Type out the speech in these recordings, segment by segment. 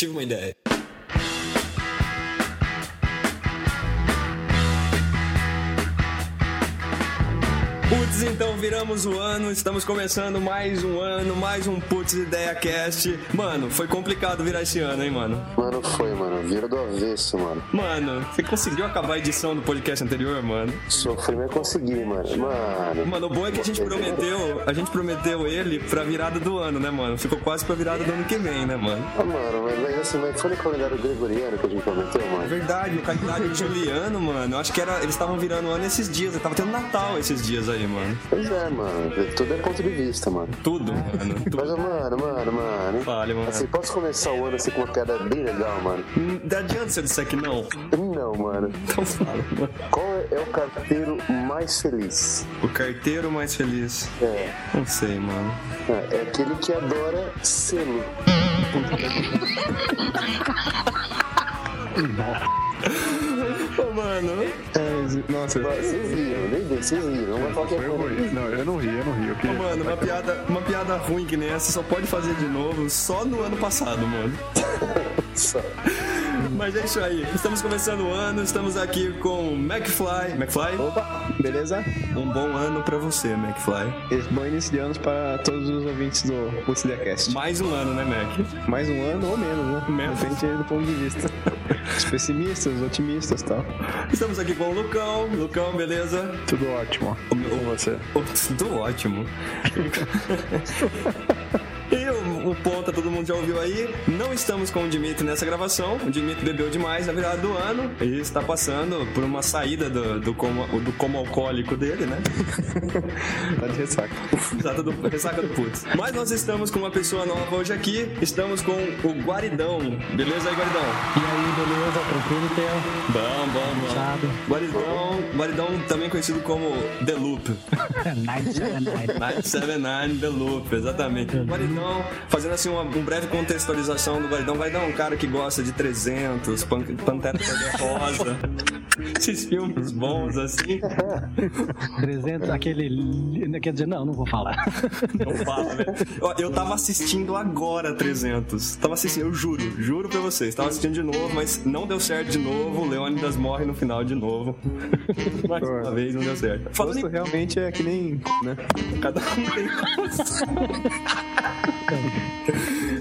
tive uma ideia. Putz, então viramos o ano, estamos começando mais um ano, mais um Putz Ideia Cast. Mano, foi complicado virar esse ano, hein, mano? Mano, foi, mano. Vira do avesso, mano. Mano, você conseguiu acabar a edição do podcast anterior, mano? Sofri, mas consegui, mano. Mano. Mano, o bom é que a gente prometeu, a gente prometeu ele pra virada do ano, né, mano? Ficou quase pra virada do ano que vem, né, mano? Ah, mano, mas, mas assim, mas foi no calendário gregoriano que a gente prometeu, mano. Verdade, o calendário juliano, mano. Eu acho que era, eles estavam virando o ano esses dias, tava tendo Natal esses dias aí, mano. Pois é, mano. Tudo é ponto de vista, mano. Tudo, mano. Tudo. Mas, mano, mano, mano. Fale, mano. Assim, posso começar o ano assim com uma piada bem legal, mano? Hum, Não adianta você disser que não. Não, mano. Então fala, mano. Qual é o carteiro mais feliz? O carteiro mais feliz. É. Não sei, mano. É, é aquele que adora selo. Ô, mano. É, nossa, Vocês riram, nem bem, vocês riram. Não vai falar que foi ruim. ruim. Não, eu não ri, eu não ri. Eu Ô, queria... mano, uma piada, uma piada ruim que nem essa só pode fazer de novo só no ano passado, mano. Só. Mas é isso aí. Estamos começando o ano, estamos aqui com McFly. McFly? Opa, beleza? Um bom ano pra você, McFly. Esse bom início de anos para todos os ouvintes do Putz Cast. Mais um ano, né, Mac? Mais um ano ou menos, né? Menos. Depende do ponto de vista. Os pessimistas, os otimistas e tal. Estamos aqui com o Lucão. Lucão, beleza? Tudo ótimo. O E meu- com você? Oh, Tudo ótimo. E o, o ponta, todo mundo já ouviu aí. Não estamos com o Dimitri nessa gravação. O Dimitri bebeu demais na virada do ano e está passando por uma saída do, do, como, do como alcoólico dele, né? Tá de ressaca. Exato, do ressaca do putz. Mas nós estamos com uma pessoa nova hoje aqui. Estamos com o Guaridão. Beleza aí, Guaridão? E aí, beleza? Tranquilo, Theo? Bom, bom, bom. Fechado. Guaridão, Guaridão também conhecido como The Loop. Night Seven Night. 979 The Loop, exatamente. Guaridão, fazendo assim uma, um breve contextualização do Guaridão. Guaridão é um cara que gosta de 300, Pan Pantera Rosa, esses filmes bons assim. 300, aquele. Quer dizer, não, não vou falar. Não fala, velho. Ó, Eu tava assistindo agora 300. Tava assistindo, eu juro, juro pra vocês. Tava assistindo de novo, mas não deu certo de novo. O Leônidas morre no final de novo. Mais uma vez, não deu certo. Falando em realmente é que nem, né? Cada um tem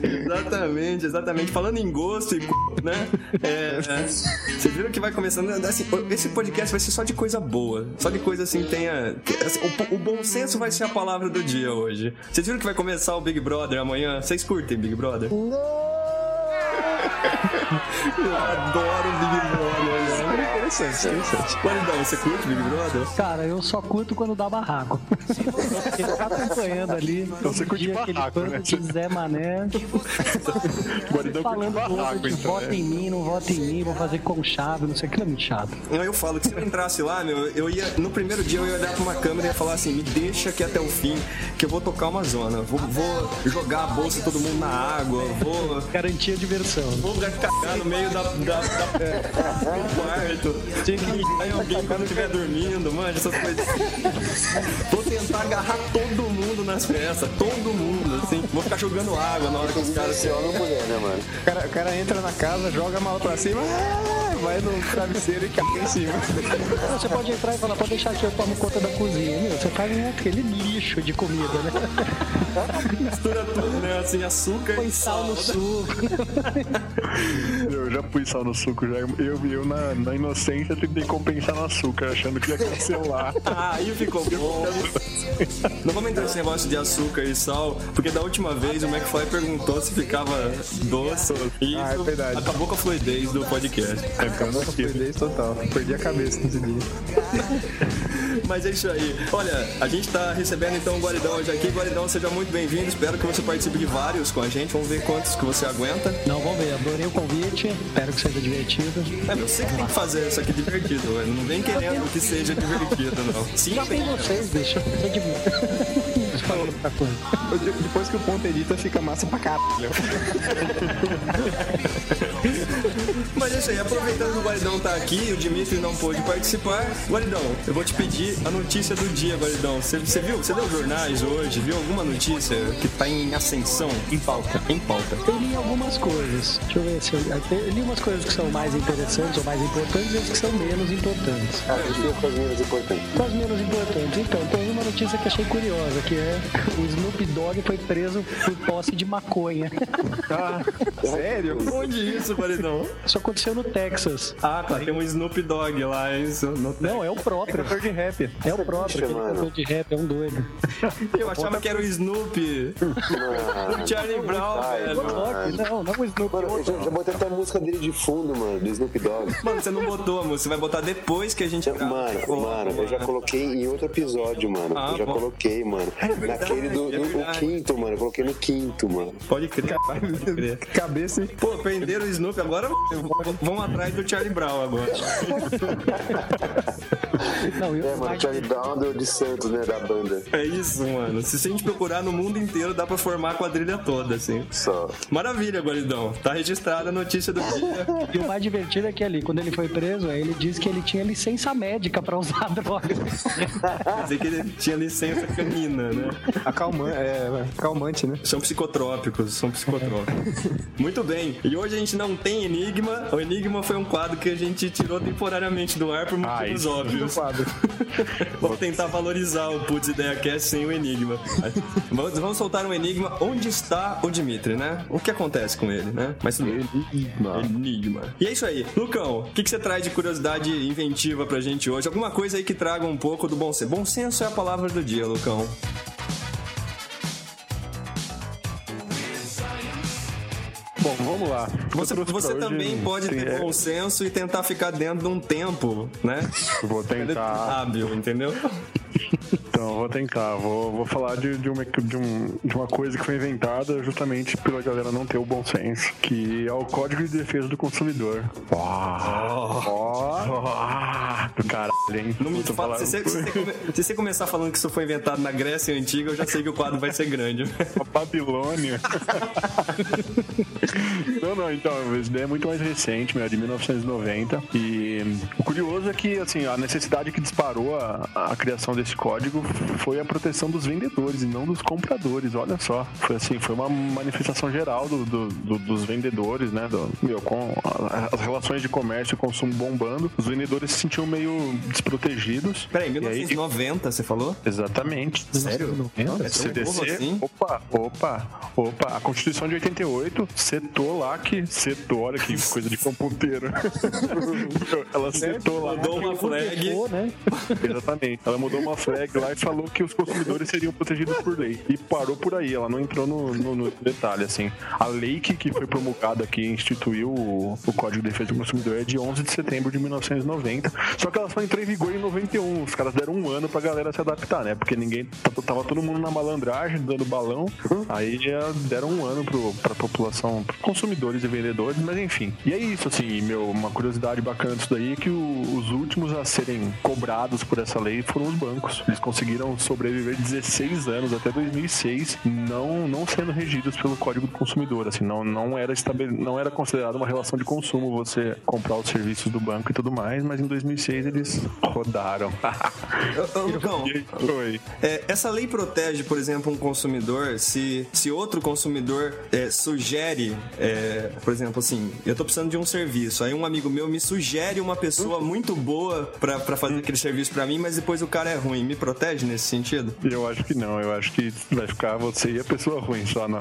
Exatamente, exatamente. Falando em gosto e c... né? É, é, vocês viram que vai começando. Assim, esse podcast vai ser só de coisa boa. Só de coisa assim, tenha. assim, o, o bom senso vai ser a palavra do dia hoje. Vocês viram que vai começar o Big Brother amanhã? Vocês curtem Big Brother? Eu adoro Big Brother, né? Interessante, interessante. Guaridão, você curte Big Brother? Cara, eu só curto quando dá barraco. Ele tá acompanhando ali. Então você curte barraco, né? de Zé Mané. Guaridão curte barraco, de então, vota né? em mim, não vota em mim, vou fazer com chave, não sei o que, é muito chato. Aí eu falo que se eu entrasse lá, meu, eu ia. No primeiro dia eu ia olhar pra uma câmera e ia falar assim, me deixa aqui até o fim, que eu vou tocar uma zona. Vou, vou jogar a bolsa de todo mundo na água, vou. Garantia diversão. Vou cagar no meio da, da, da- do quarto. Tinha que mijar em alguém quando estiver dormindo, mano, essas coisas. Vou tentar agarrar todo mundo nas festas, todo mundo, assim. Vou ficar jogando água na hora que os caras Esse homem ou mulher, né, mano? O cara, o cara entra na casa, joga a mala pra cima, ah, vai no travesseiro e cai em cima. Você pode entrar e falar, pode deixar que eu tomo conta da cozinha. Meu, você faz aquele lixo de comida, né? Mistura tudo, né? Assim, açúcar Põe e sal no suco. Eu já pus sal no suco, já. Eu, eu na, na inocência tentei compensar no açúcar, achando que ia cancelar. Ah, aí ficou bom. Não vamos entrar nesse negócio de açúcar e sal, porque da última vez o McFly perguntou se ficava doce. E Ah, é verdade. acabou com a fluidez do podcast. É, cara, não perdei total. Perdi a cabeça nesse dia. Mas é isso aí. Olha, a gente tá recebendo então o Guaridão hoje aqui. Guaridão, seja muito bem-vindo. Espero que você participe de vários com a gente. Vamos ver quantos que você aguenta. Não, vamos ver. Adorei o convite. Espero que seja divertido. É, meu, você que tem que fazer isso aqui divertido. Não vem querendo que seja divertido, não. Sim, Já tem vocês, deixa eu fazer de eu outra coisa. Eu- Depois que o ponto edita, fica massa pra caralho. Mas é isso aí, aproveitando que o Guaridão Guaridão tá aqui, o Dimitri não pôde participar. Guaridão, eu vou te pedir a notícia do dia, Guaridão. Você, viu? Você leu jornais hoje? Viu alguma notícia que tá em ascensão? Em pauta. Em pauta. Eu li algumas coisas. Deixa eu ver se eu, eu li umas coisas que são mais interessantes ou mais importantes e as que são menos importantes. Ah, fica com as menos importantes. As menos importantes. Então, tem uma notícia que achei curiosa, que é o Snoop Dogg foi preso por posse de maconha. Ah, sério? Onde isso, Guaridão? Isso aconteceu no Texas. Ah, tá. Tem um Snoop Dogg lá. Isso. No... Não, é o próprio. Cantor de rap. É o próprio, bicho, aquele mano. cantor de rap, é um doido. Eu achava que era o Snoop. Mano, O Charlie Brown, Ai, velho. mano. Não, não o Snoop. Mano, eu já, já botei até a música dele de fundo, mano, do Snoop Dogg. Mano, você não botou, amor. Você vai botar depois que a gente. Mano, mano, eu já coloquei em outro episódio, mano. Ah, eu já bom. coloquei, mano. Verdade, Naquele do, é verdade. quinto, mano. Eu coloquei no quinto, mano. Pode crer, pode crer. Cabeça, hein? Pô, prenderam o Snoop, agora vão atrás do Charlie Brown agora. Não, eu É, mano, Charlie Brown do- de Santos, né, da banda. É isso, mano. Se a gente procurar no mundo inteiro, dá pra formar a quadrilha toda, assim. Só. Maravilha, Guaridão. Tá registrada a notícia do dia. E o mais divertido é que ali, quando ele foi preso, ele disse que ele tinha licença médica pra usar drogas. Quer dizer que ele tinha licença canina, né? Acalmante, é, calmante, né? São psicotrópicos, são psicotrópicos. Muito bem. E hoje a gente não tem Enigma. O Enigma foi um quadro que a gente tirou temporariamente do ar por motivos isso. óbvios. Vamos tentar valorizar o Putz Ideia Cast sem o Enigma. Vamos, vamos soltar um Enigma. Onde está o Dimitri, né? O que acontece com ele, né? Mas tudo bem. Enigma. E é isso aí. Lucão, o que, que você traz de curiosidade inventiva pra gente hoje? Alguma coisa aí que traga um pouco do bom senso. Bom senso é a palavra do dia, Lucão. Bom, vamos lá. Você, você pra hoje- também pode Sim, ter é, bom senso e tentar ficar dentro de um tempo, né? Vou tentar. Hábil, entendeu? Então, vou tentar. Vou, vou falar de, de, uma, de, um, de uma coisa que foi inventada justamente pela galera não ter o bom senso, que é o Código de Defesa do Consumidor. Ó, ó, do caralho, hein? Não me fala, se, você, se você se você começar falando que isso foi inventado na Grécia Antiga, eu já sei que o quadro vai ser grande. A Babilônia. não, não, então, essa ideia é muito mais recente, meu, é de 1990. E o curioso é que, assim, a necessidade que disparou a, a criação desse código foi a proteção dos vendedores e não dos compradores, olha só. Foi assim, foi uma manifestação geral do, do- do- dos vendedores, né? Do, meu, com a- as relações de comércio e consumo bombando, os vendedores se sentiam meio desprotegidos. Peraí, E aí- 1990, você falou? Exatamente. Sério? É tão novo CDC, assim? opa, opa, opa, a Constituição de 88 setou lá que setou, olha que coisa de cão ponteiro. Ela setou lá, Mudou uma flag. Pô, né? exatamente. Ela mudou uma flag lá e falou que os consumidores seriam protegidos por lei. E parou por aí, ela não entrou no, no- no detalhe, assim. A lei que, que foi promulgada aqui instituiu o, o Código de Defesa do Consumidor é de 11 de setembro de 1990. Só que ela só entrou em vigor em 91. Os caras deram um ano pra galera se adaptar, né? Porque ninguém. Tava todo mundo na malandragem, dando balão. Aí já deram um ano pro, pra população, consumidores e vendedores, mas enfim. E é isso, assim, meu, uma curiosidade bacana disso daí é que o- os últimos a serem cobrados por essa lei foram os bancos. Eles conseguiram sobreviver 16 anos até 2006, não, não sendo regidos pelo Código do Consumidor, assim, não, não era estabele... não era considerado uma relação de consumo você comprar os serviços do banco e tudo mais, mas em 2006 eles rodaram. Lucão, Oi. é, essa lei protege, por exemplo, um consumidor se, se outro consumidor é, sugere, é, por exemplo, assim, eu tô precisando de um serviço, aí um amigo meu me sugere uma pessoa muito boa pra, pra fazer aquele serviço pra mim, mas depois o cara é ruim. Me protege nesse sentido? Eu acho que não, eu acho que vai ficar você e a pessoa ruim só na.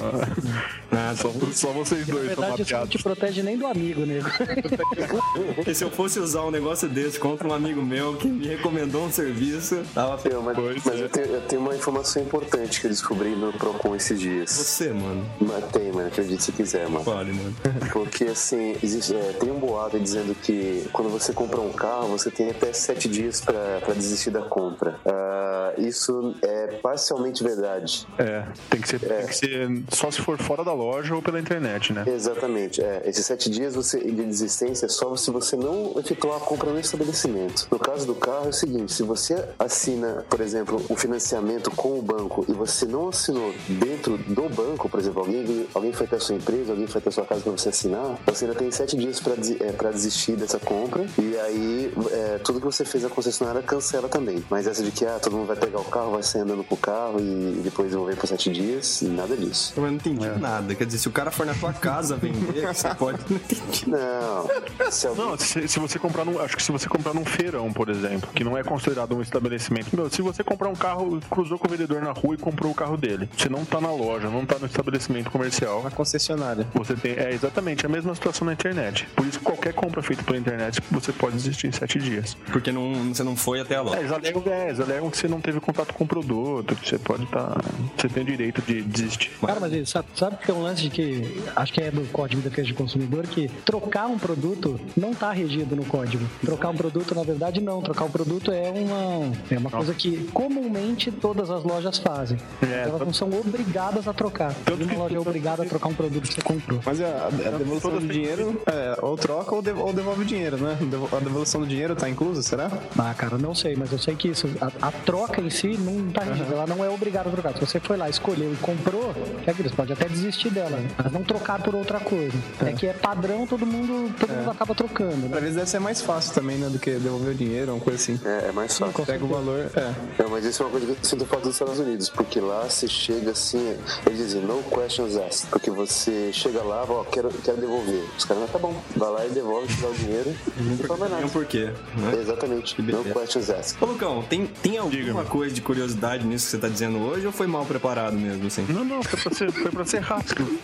Ah, Só, só vocês Na dois verdade, tomar isso não te protege nem do amigo, nego. E se eu fosse usar um negócio desse contra um amigo meu que me recomendou um serviço, tava. Eu, mas Pois mas é. eu, tenho, eu tenho uma informação importante que eu descobri no Procon esses dias. Você, mano. Mas tem, mano, acredite se quiser, mano. Fale, mano. Porque assim, existe, é, tem um boato dizendo que quando você compra um carro, você tem até sete dias pra, pra desistir da compra. Ah, isso é parcialmente verdade. É, tem que, ser, tem que ser só se for fora da loja ou pela internet, né? Exatamente. É, esses sete dias você, de desistência é só se você não efetuar a compra no estabelecimento. No caso do carro é o seguinte: se você assina, por exemplo, o financiamento com o banco e você não assinou dentro do banco, por exemplo, alguém, alguém foi até a sua empresa, alguém foi até a sua casa para você assinar, você ainda tem sete dias para é, desistir dessa compra e aí é, tudo que você fez na concessionária cancela também. Mas essa de que ah, todo mundo vai pegar o carro, vai sair andando pro carro e depois devolver por sete dias, nada disso. Eu não entendi nada. Quer dizer, se o cara for na tua casa vender, você pode. Não entendi. Não. Se alguém... Não, se, se você comprar num. Acho que se você comprar num feirão, por exemplo, que não é considerado um estabelecimento. Meu, se você comprar um carro, cruzou com o vendedor na rua e comprou o carro dele. Você não tá na loja, não tá no estabelecimento comercial. A concessionária. Você tem. É exatamente a mesma situação na internet. Por isso, qualquer compra feita pela internet, você pode desistir em sete dias. Porque não, você não foi até a É, loja. eles alegam, é, eles alegam que você não teve contato com o produto, que você pode estar. você tem o direito de desistir. Cara, mas isso, sabe, sabe que é um lance de que acho que é do Código de Defesa do Consumidor que trocar um produto não está regido no código. Trocar um produto, na verdade, não. Trocar um produto é uma, é uma coisa que comumente todas as lojas fazem. É, Elas não são obrigadas a trocar. Tanto Uma loja é obrigada a trocar um produto que você comprou. Mas a, a devolução todas do dinheiro, é, ou troca ou, dev- ou devolve o dinheiro, né? A devolução do dinheiro tá inclusa, será? Ah, cara, não sei, mas eu sei que isso, a, a troca em si não tá regida, ela não é obrigada a trocar. Se você foi lá, escolheu e comprou, é que eles podem até desistir dela, mas não trocar por outra coisa. É, que é padrão, todo mundo, todo mundo acaba trocando, né? Às vezes deve ser mais fácil também, né? Do que devolver o dinheiro, uma coisa assim. É, é mais fácil. Pega o valor, é. Não, mas isso é uma coisa que eu sinto falta dos Estados Unidos, porque lá você chega assim, eles dizem no questions asked, porque você chega lá, ó, quero, quero devolver. Os caras, não, tá bom, vai lá e devolve, te dá o dinheiro, não Tem um nada. porquê, né? Exatamente, beleza. questions asked. Ô, Lucão, tem, tem alguma coisa de curiosidade nisso que você tá dizendo hoje ou foi mal preparado mesmo, assim? Não, não, foi pra ser, foi pra ser rápido.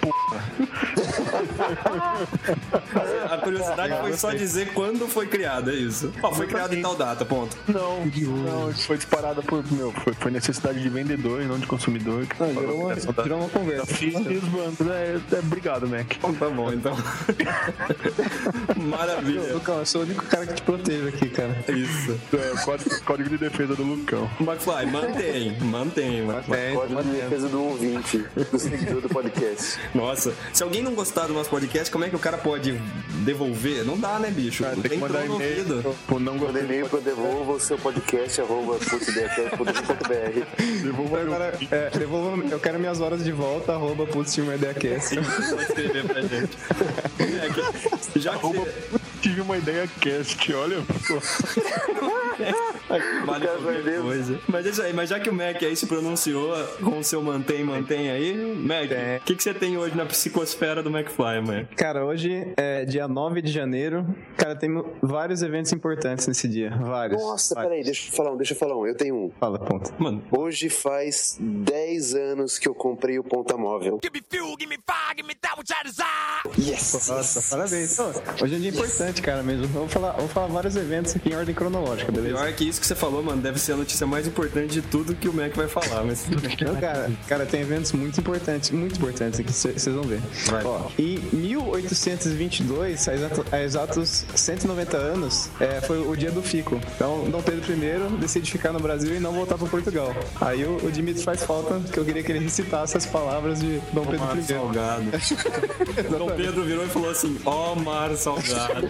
A curiosidade foi só dizer quando foi criado, é isso. Ó, foi criado em tal data, ponto. Não, não, isso foi disparada por. Meu, foi, foi necessidade de vendedor e não de consumidor. Que Não, falou gerou uma, da- gerou uma conversa. E os bancos. É, é, obrigado, Mac. Então tá bom, então. Maravilha. Lucão, eu sou o único cara que te protege aqui, cara. Isso. É, código, código de defesa do Lucão. McFly, mantém, mantém, McFly. É, Código de defesa do ouvinte, do seguidor do podcast. Nossa, se alguém não gostar do nosso podcast, como é que o cara pode devolver? Não dá, né, bicho? Cara, Não tem que mandar e-mail. Pô, não e-mail pra devolva o seu podcast, arroba. Devolva meu. Agora, é, devolva, eu quero minhas horas de volta, arroba putz, tinha uma ideia cast. Pode escrever pra gente. É que- já que você- tive uma ideia cast, olha. pô. Vale coisa. Mas é isso aí, mas já que o Mac aí se pronunciou com o seu mantém, mantém aí, Mac, Tem. o que, que você tem hoje na psicosfera do McFly, Mac? Cara, hoje é dia 9 de janeiro. Cara, tem vários eventos importantes nesse dia. Vários. Nossa, Vários. peraí, deixa eu falar um, deixa eu falar um. Eu tenho um. Fala, ponto. Mano, Hoje faz 10 anos que eu comprei o ponta móvel. Give me fuel, give me fire, give me that which I desire. Yes! Nossa, parabéns. Hoje é um dia importante, cara, mesmo. Vamos falar, vamos falar vários eventos aqui em ordem cronológica, beleza? pior que isso que você falou, mano, deve ser a notícia mais importante de tudo que o Mac vai falar, mas Não, cara, cara, tem eventos muito importantes, muito importantes aqui, vocês vão ver. Vai. Ó, em 1822, há exato- há exatos 190 anos, é, foi o dia do Fico. Então, Dom Pedro I decide ficar no Brasil e não voltar para Portugal. Aí o, o Dimitri faz falta, que eu queria que ele recitasse as palavras de Dom Pedro mar I. salgado. Dom Pedro virou e falou assim, ó mar salgado.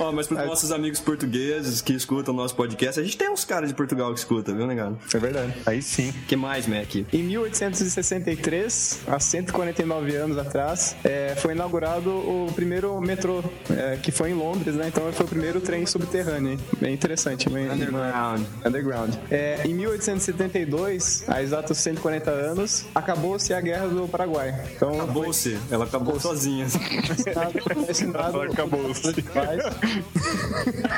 Ó, mas pros nossos amigos portugueses que escutam o nosso podcast, a gente tem uns caras de Portugal que escutam, viu, negado? É verdade. Aí sim. que mais, Mac? Em 1863, há 149 anos atrás, é, foi inaugurado o primeiro metrô, é, que foi em Londres, né? Então foi o primeiro trem subterrâneo. hein? Bem interessante. Bem, Underground. Underground. É, em 1872, há exatos 140 anos, acabou-se a Guerra do Paraguai. Então, Acabou-se. Ela acabou sozinha. foi assinado- Acabou-se.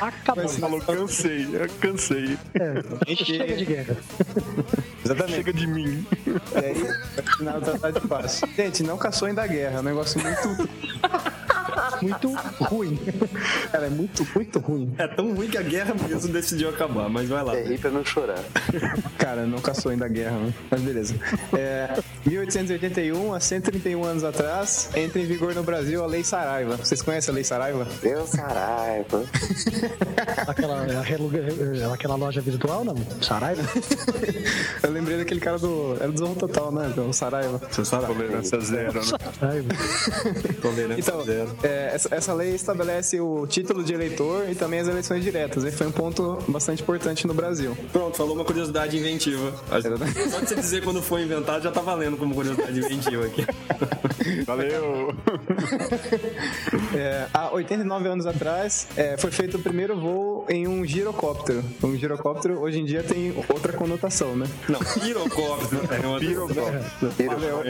Acabou. Falou, cansei, eu cansei. Chega de guerra. Exatamente. Chega de mim. E aí, assinado o Tratado de Paz. Gente, não caçou ainda a guerra. É um negócio muito muito ruim. Cara, é muito, muito ruim. É tão ruim que a guerra mesmo decidiu acabar, mas vai lá. É rir pra não chorar. Cara, não caçou ainda a guerra, né? Mas beleza. É, 1881, há 131 anos atrás, entra em vigor no Brasil a Lei Saraiva. Vocês conhecem a Lei Saraiva? Deus Saraiva. Aquela, aquela, aquela loja virtual, não? Saraiva? Eu lembrei daquele cara do. Era do Zorro Total, né? O Saraiva. Você sabe? Tolerância zero, né? Saraiva. Tolerância Então, zero. é, essa, essa lei estabelece o título de eleitor e também as eleições diretas. E foi um ponto bastante importante no Brasil. Pronto, falou uma curiosidade inventiva. Só de você dizer quando foi inventado já tá valendo como curiosidade inventiva aqui. Valeu! É, há 89 anos atrás, é, foi feito o primeiro voo em um girocóptero. Um girocóptero hoje em dia tem outra conotação, né? Não, pirocóptero. É uma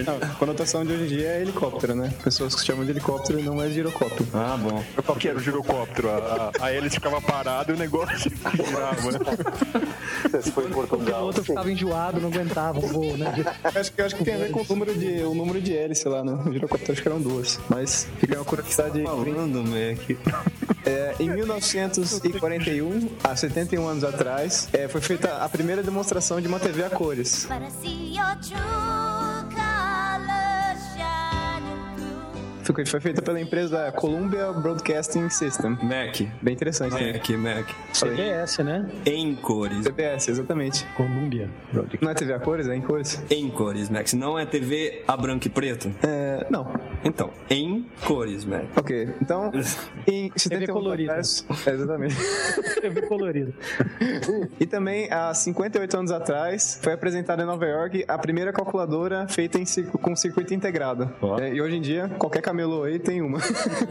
Não, a conotação de hoje em dia é helicóptero, né? Pessoas que chamam de helicóptero e não é girocóptero. Ah, bom. Qual que era o girocóptero? A, a, hélice ficava parada e o negócio girava, né? Se foi em O Portugal. outro ficava enjoado, não aguentava o voo, né? Eu acho que, acho que tem a ver com o número de, o número de hélice lá, né? O girocóptero acho que eram duas. Mas fica uma curiosidade. Falando, Mac. É, em 1941, há 71 anos atrás, é, foi feita a primeira demonstração de uma TV a cores. I through. Foi, feita pela empresa Columbia Broadcasting System. Mac. Bem interessante. né? Mac, Mac. CBS, né? Em cores. CBS, exatamente. Colômbia. Não é TV a cores? É em cores? Em cores, Max. Não é TV a branco e preto? É, não. Então, em cores, Mac. Ok, então, em 71 colorida. anos atrás- é, exatamente. TV colorido. E também, há 58 anos atrás, foi apresentada em Nova York a primeira calculadora feita em com circuito integrado. É, e hoje em dia, qualquer camelô aí tem uma.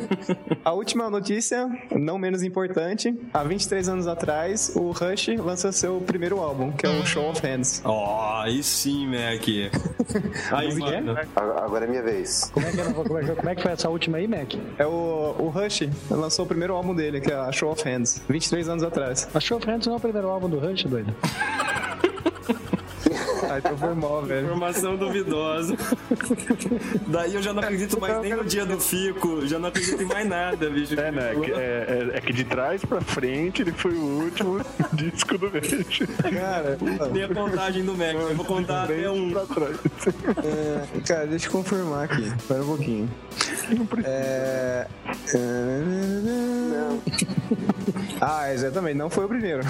a última notícia, não menos importante, há 23 anos atrás, o Rush lançou seu primeiro álbum, que é o Show of Hands. Ó, aí sim, Mac. Aí, mano. A- Agora é minha vez. Como é que, era- como é que- como é que foi essa última aí, Mac? É o, o Rush lançou o primeiro álbum dele, que é a Show of Hands, 23 anos atrás. A Show Friends não é o primeiro álbum do Rush, doido? Ah, então foi mal, velho. Informação duvidosa. Daí eu já não acredito mais nem no dia do Fico. Já não acredito em mais nada, bicho. É, né? que- É, é- é que de trás pra frente ele foi o último disco do Rush. Cara, Tem a contagem do Mac. Eu vou contar até um. pra trás. é, cara, deixa eu confirmar aqui. Espera um pouquinho. É... Ah, exatamente, não foi o primeiro.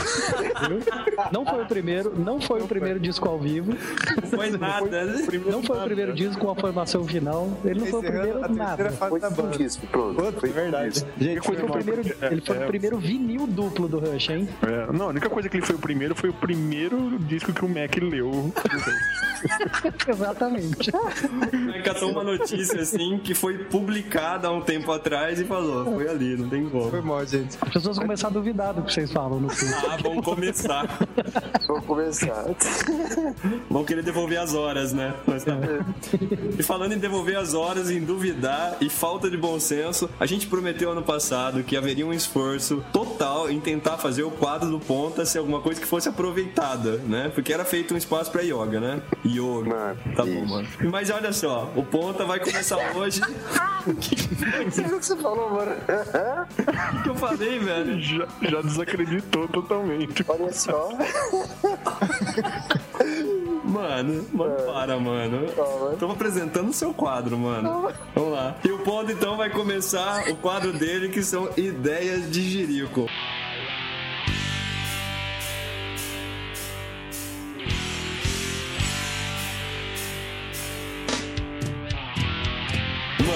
Não foi o primeiro, não foi o primeiro disco ao vivo, Não foi nada. né? não foi o primeiro disco com a formação final, ele não foi o primeiro a nada. Foi da um banda. disco, pronto. Foi é verdade. Gente, Foi o mal. primeiro, ele foi o primeiro vinil duplo do Rush, hein? É, não, a única coisa que ele foi o primeiro foi o primeiro disco que o Mac leu. Exatamente. Aí catou uma notícia assim que foi publicada há um tempo atrás e falou: foi ali, não tem como. Foi mal, gente. As pessoas começaram duvidar do que vocês falam no filme. Ah, vamos começar. Vamos começar. Vão querer devolver as horas, né? Mas tá. E falando em devolver as horas, em duvidar e falta de bom senso, a gente prometeu ano passado que haveria um esforço total em tentar fazer o quadro do Ponta ser alguma coisa que fosse aproveitada, né? Porque era feito um espaço pra yoga, né? Yoga. Mano, Tá bom, mano. Mas olha só, o Ponta vai começar hoje. O que, Você viu o que você falou, mano? que eu falei, velho? Já, já desacreditou totalmente. Olha só. Mano, mano, para, mano. Tô apresentando o seu quadro, mano. Vamos lá. E o ponto então vai começar o quadro dele que são ideias de Jerico. Mano,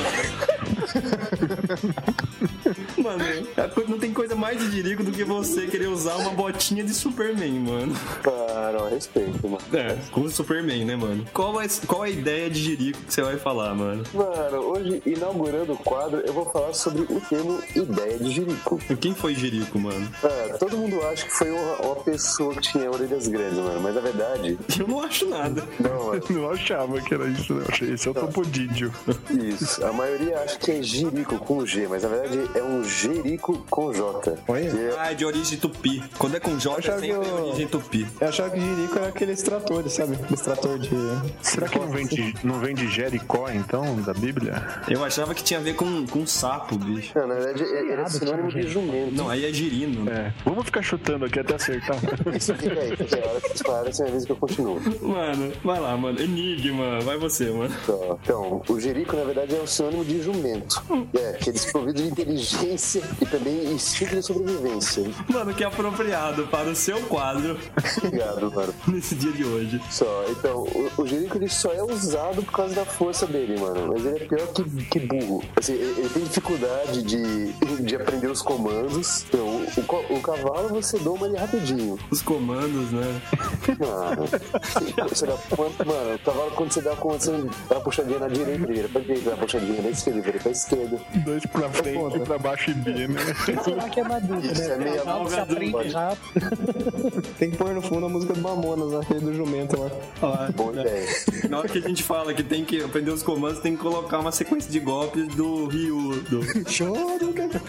a co- não tem coisa mais de Jerico do que você querer usar uma botinha de Superman, mano. Para, ó, respeito, mano. É, com o Superman, né, mano? Qual, é, qual é a ideia de Jerico que você vai falar, mano? Mano, hoje, inaugurando o quadro, eu vou falar sobre o termo ideia de jirico. Quem foi Jerico, mano? Cara, todo mundo acha que foi uma, uma pessoa que tinha orelhas grandes, mano. Mas na verdade, Eu não acho nada. não, mano. Não achava que era isso, não. Achei esse é o Topodídio. Isso. A maioria acha que Jerico com G, mas na verdade é um Jerico com J. Olha. Que é- Ah, é de origem tupi. Quando é com J, é sempre eu- origem tupi. Eu achava que Jerico era aquele extrator, sabe? Extrator de. Será que não vem de, não vem de Jericó, então, da Bíblia? Eu achava que tinha a ver com, com sapo, bicho. Não, na verdade é- era sinônimo de jumento. Não, aí é girino. É. Vamos ficar chutando aqui até acertar. Fica aí, fica aí. A hora que disparar, essa é a vez que eu continuo. Mano, vai lá, mano. Enigma, vai você, mano. Então, Então, o Jerico, na verdade, é um sinônimo de jumento. É, que é desprovido de inteligência e também instinto de sobrevivência. Mano, que apropriado para o seu quadro Obrigado, mano. nesse dia de hoje. Só, então, o, o Jerico ele só é usado por causa da força dele, mano. Mas ele é pior que, que burro. Assim, ele, ele tem dificuldade de, de aprender os comandos. Então, o, o o cavalo você doma ele rapidinho. Os comandos, né? Mano, você dá, quanto- mano, o cavalo quando você dá quando você dá uma puxadinha na direita, pra direita, dá uma puxadinha na esquerda, pra esquerda. Dois pra frente, pra baixo B, né? Será que é na dúvida, Isso é né? meio se aprende rápido. Tem que pôr no fundo a música do Mamonas, aquele do jumento lá. Boa ideia. Na hora que a gente fala que tem que aprender os comandos, tem que colocar uma sequência de golpes do Ryu. Do... Choro, cara.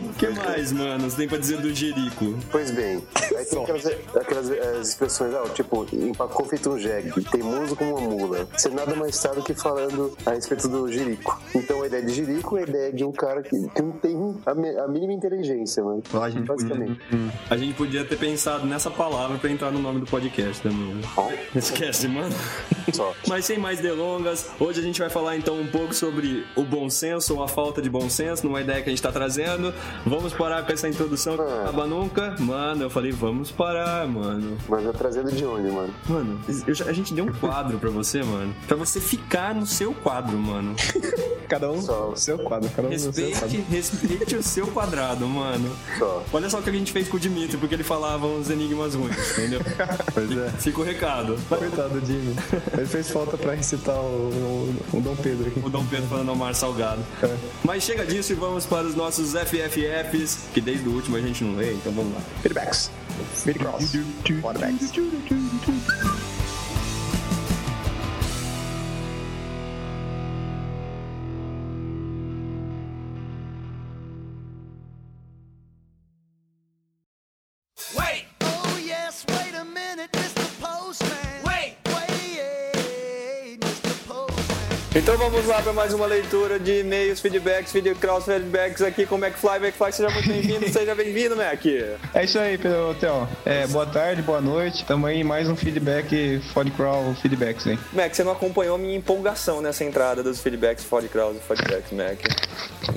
O que mais, mano? Você tem pra dizer do Jerico? Pois bem, aí tem aquelas, aquelas eh, expressões, ah, tipo, empacou feito um jegue, teimoso como uma mula. Você nada mais está do que falando a respeito do Jerico. Então a ideia de Jerico é a ideia de um cara que, que não tem a, mi- a mínima inteligência, mano. A gente, podia, Basicamente. a gente podia ter pensado nessa palavra pra entrar no nome do podcast também. né? Esquece, mano. Só. Mas sem mais delongas, hoje a gente vai falar então um pouco sobre o bom senso ou a falta de bom senso, numa ideia que a gente tá trazendo. Vamos parar com essa introdução que não acaba nunca. Mano, eu falei, vamos parar, mano. Mas é trazendo de onde, mano? Mano, eu já- a gente deu um quadro pra você, mano. Pra você ficar no seu quadro, mano. Cada um Só. no seu quadro, cada um no seu Respeite, quadro. respeite o seu quadrado, mano. Só. Olha só o que a gente fez com o Dimitri, porque ele falava uns enigmas ruins, entendeu? Pois é. Fica o recado. Coitado do Jimmy. Ele fez falta pra recitar o, o, o Dom Pedro aqui. O Dom Pedro falando ao Mar Salgado. Mas chega disso e vamos para os nossos FFFs, que desde o último a gente não lê, então vamos lá. Feedbacks. Feedcross. Quarterbacks. Então vamos lá para mais uma leitura de e-mails, feedbacks, videocross, feedbacks aqui com o McFly. McFly, seja muito bem-vindo, seja bem-vindo, Mac. É isso aí, Pedro Theo. É, boa tarde, boa noite. Em mais um feedback, Podcrawl Feedbacks aí. Mac, você não acompanhou minha empolgação nessa entrada dos feedbacks, feedcross e feedbacks, Mac.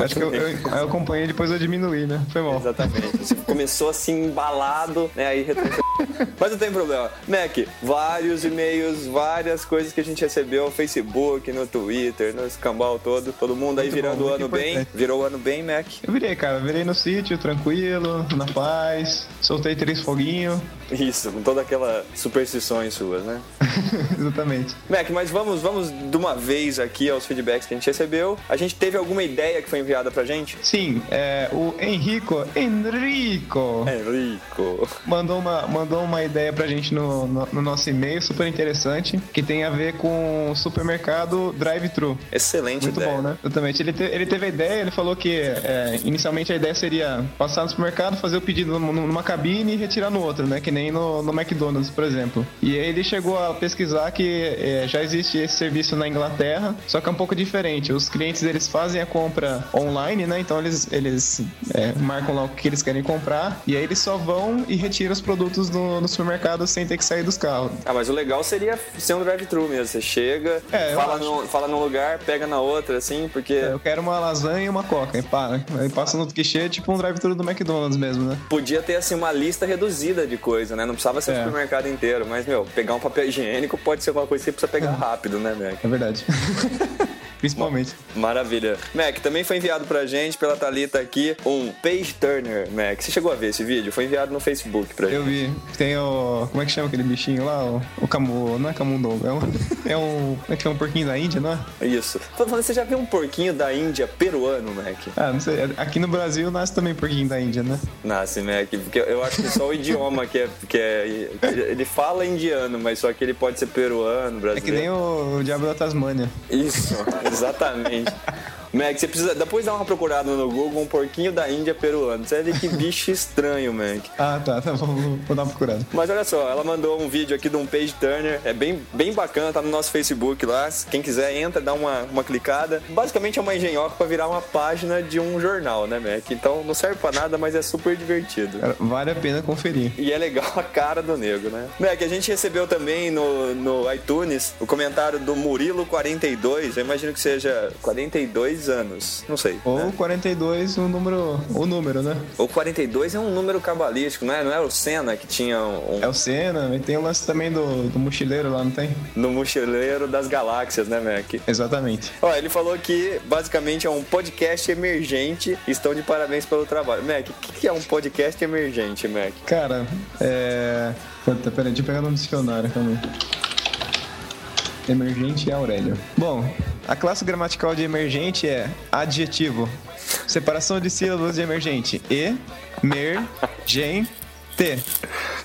Acho que eu, eu, eu acompanhei depois eu diminuí, né? Foi mal. Exatamente. Você começou assim, embalado, né? Aí retrocedeu. Mas não tem problema. Mac, vários e-mails, várias coisas que a gente recebeu no Facebook, no Twitter, no escambau todo. Todo mundo aí Muito virando bom, o ano bem. importante. Virou o ano bem, Mac. Eu virei, cara. Virei no sítio, tranquilo, na paz. Soltei três foguinhos. Isso, com toda aquela superstições suas, né? Exatamente. Mac, mas vamos, vamos de uma vez aqui aos feedbacks que a gente recebeu. A gente teve alguma ideia que foi enviada pra gente? Sim, é, o Henrico, Enrico, Enrico. mandou uma, mandou uma ideia pra gente no, no, no nosso e-mail, super interessante, que tem a ver com o supermercado drive-thru. Excelente Muito ideia. bom, né? Exatamente. Ele, te- ele teve a ideia, ele falou que é, inicialmente a ideia seria passar no supermercado, fazer o pedido num- numa cabine e retirar no outro, né? Que nem no, no McDonald's, por exemplo. E aí ele chegou a pesquisar que é, já existe esse serviço na Inglaterra, só que é um pouco diferente. Os clientes eles fazem a compra online, né? Então eles, eles é, marcam lá o que eles querem comprar e aí eles só vão e retiram os produtos no, no supermercado sem ter que sair dos carros. Ah, mas o legal seria ser um drive-thru mesmo. Você chega, É, fala, no, fala num lugar, pega na outra, assim, porque É, Eu quero uma lasanha e uma coca, e pá, né? Aí passa no guichê, tipo um drive-thru do McDonald's mesmo, né? podia ter, assim, uma lista reduzida de coisa, né? Não precisava ser o É. supermercado inteiro. Mas, meu, pegar um papel higiênico pode ser uma coisa que você precisa pegar rápido, né, Mac? É verdade. Principalmente. Maravilha. Mac, também foi enviado pra gente, pela Thalita aqui, um Page Turner, Mac. Você chegou a ver esse vídeo? Foi enviado no Facebook pra Eu gente. vi. Tem o. Como é que chama aquele bichinho lá? O, o camu. Não é camundongo. É um. É um. Como é que é um porquinho da Índia, não é? Isso. Tô falando, você já viu um porquinho da Índia peruano, Mac? Ah, não sei. Aqui no Brasil nasce também porquinho da Índia, né? Nasce, Mac, porque eu acho que só o idioma que é, que é. Ele fala indiano, mas só que ele pode ser peruano, É brasileiro. que nem o, o Diabo da Tasmânia. Isso, exatamente. Mac, você precisa depois dar uma procurada no Google, um porquinho da Índia peruano. Você ver que bicho estranho, Mac. Ah, tá, tá vou, vou dar uma procurada. Mas olha só, ela mandou um vídeo aqui de um page turner, é bem, bem bacana, tá no nosso Facebook lá. Quem quiser entra, dá uma, uma clicada. Basicamente é uma engenhoca pra virar uma página de um jornal, né, Mac? Então não serve pra nada, mas é super divertido. Cara, Vale a pena conferir. E é legal a cara do nego, né? Mac, a gente recebeu também no, no iTunes o comentário do Murilo42. Eu imagino que seja 42 anos. Não sei. Ou né? 42, o número, o número, né? Ou 42 é um número cabalístico, não é? Não é o Senna que tinha um, É o Senna, e tem o lance também do, do mochileiro lá, não tem? no mochileiro das galáxias, né, Mac? Exatamente. Ó, ele falou que basicamente é um podcast emergente estão de parabéns pelo trabalho. Mac, o que que é um podcast emergente, Mac? Cara, é. Puta, peraí, deixa eu pegar no dicionário também. Emergente e Aurélio. Bom, a classe gramatical de emergente é adjetivo. Separação de sílabas de emergente. E, mer, gen, te.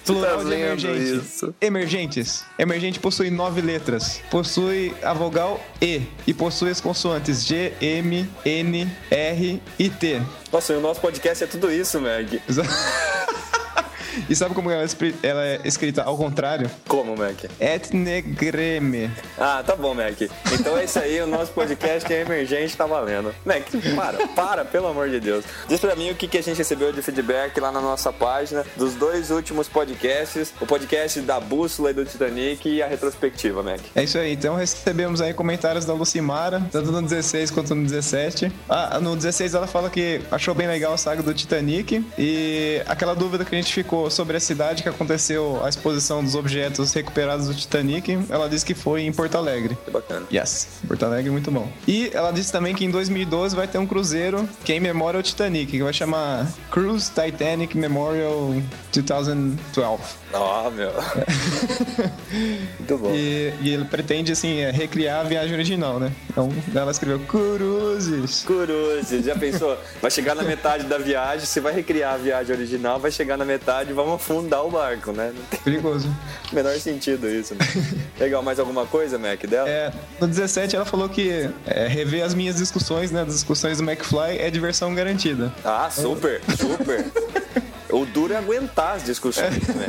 Plural de lendo emergente. isso? Emergentes. Emergente possui nove letras. Possui a vogal E. E possui as consoantes G, M, N, R e T. Nossa, e o nosso podcast é tudo isso, Mac. E sabe como ela é ela é escrita ao contrário? Como, Mac? Etnegreme. Ah, tá bom, Mac. Então é isso aí, o nosso podcast é emergente, tá valendo. Mac, para, para, pelo amor de Deus. Diz pra mim o que, que a gente recebeu de feedback lá na nossa página dos dois últimos podcasts, o podcast da Bússola e do Titanic e a retrospectiva, Mac. É isso aí, então recebemos aí comentários da Lucimara, tanto no 16 quanto no 17. Ah, no 16 ela fala que achou bem legal a saga do Titanic e aquela dúvida que a gente ficou sobre a cidade que aconteceu a exposição dos objetos recuperados do Titanic, ela disse que foi em Porto Alegre. Que bacana. Yes, Porto Alegre, muito bom. E ela disse também que em 2012 vai ter um cruzeiro que é em memória ao Titanic, que vai chamar Cruise Titanic Memorial 2012. Ó, meu. Muito bom. E, e ele pretende, assim, é, recriar a viagem original, né? Então ela escreveu Cruzes. Curioso, já pensou? Vai chegar na metade da viagem, você vai recriar a viagem original, vai chegar na metade vamos afundar o barco, né? Perigoso. menor sentido isso. Né? Legal, mais alguma coisa, Mac, dela? É, no 17 ela falou que é, rever as minhas discussões, né? Discussões do McFly é diversão garantida. Ah, super, super. O duro é aguentar as discussões, né?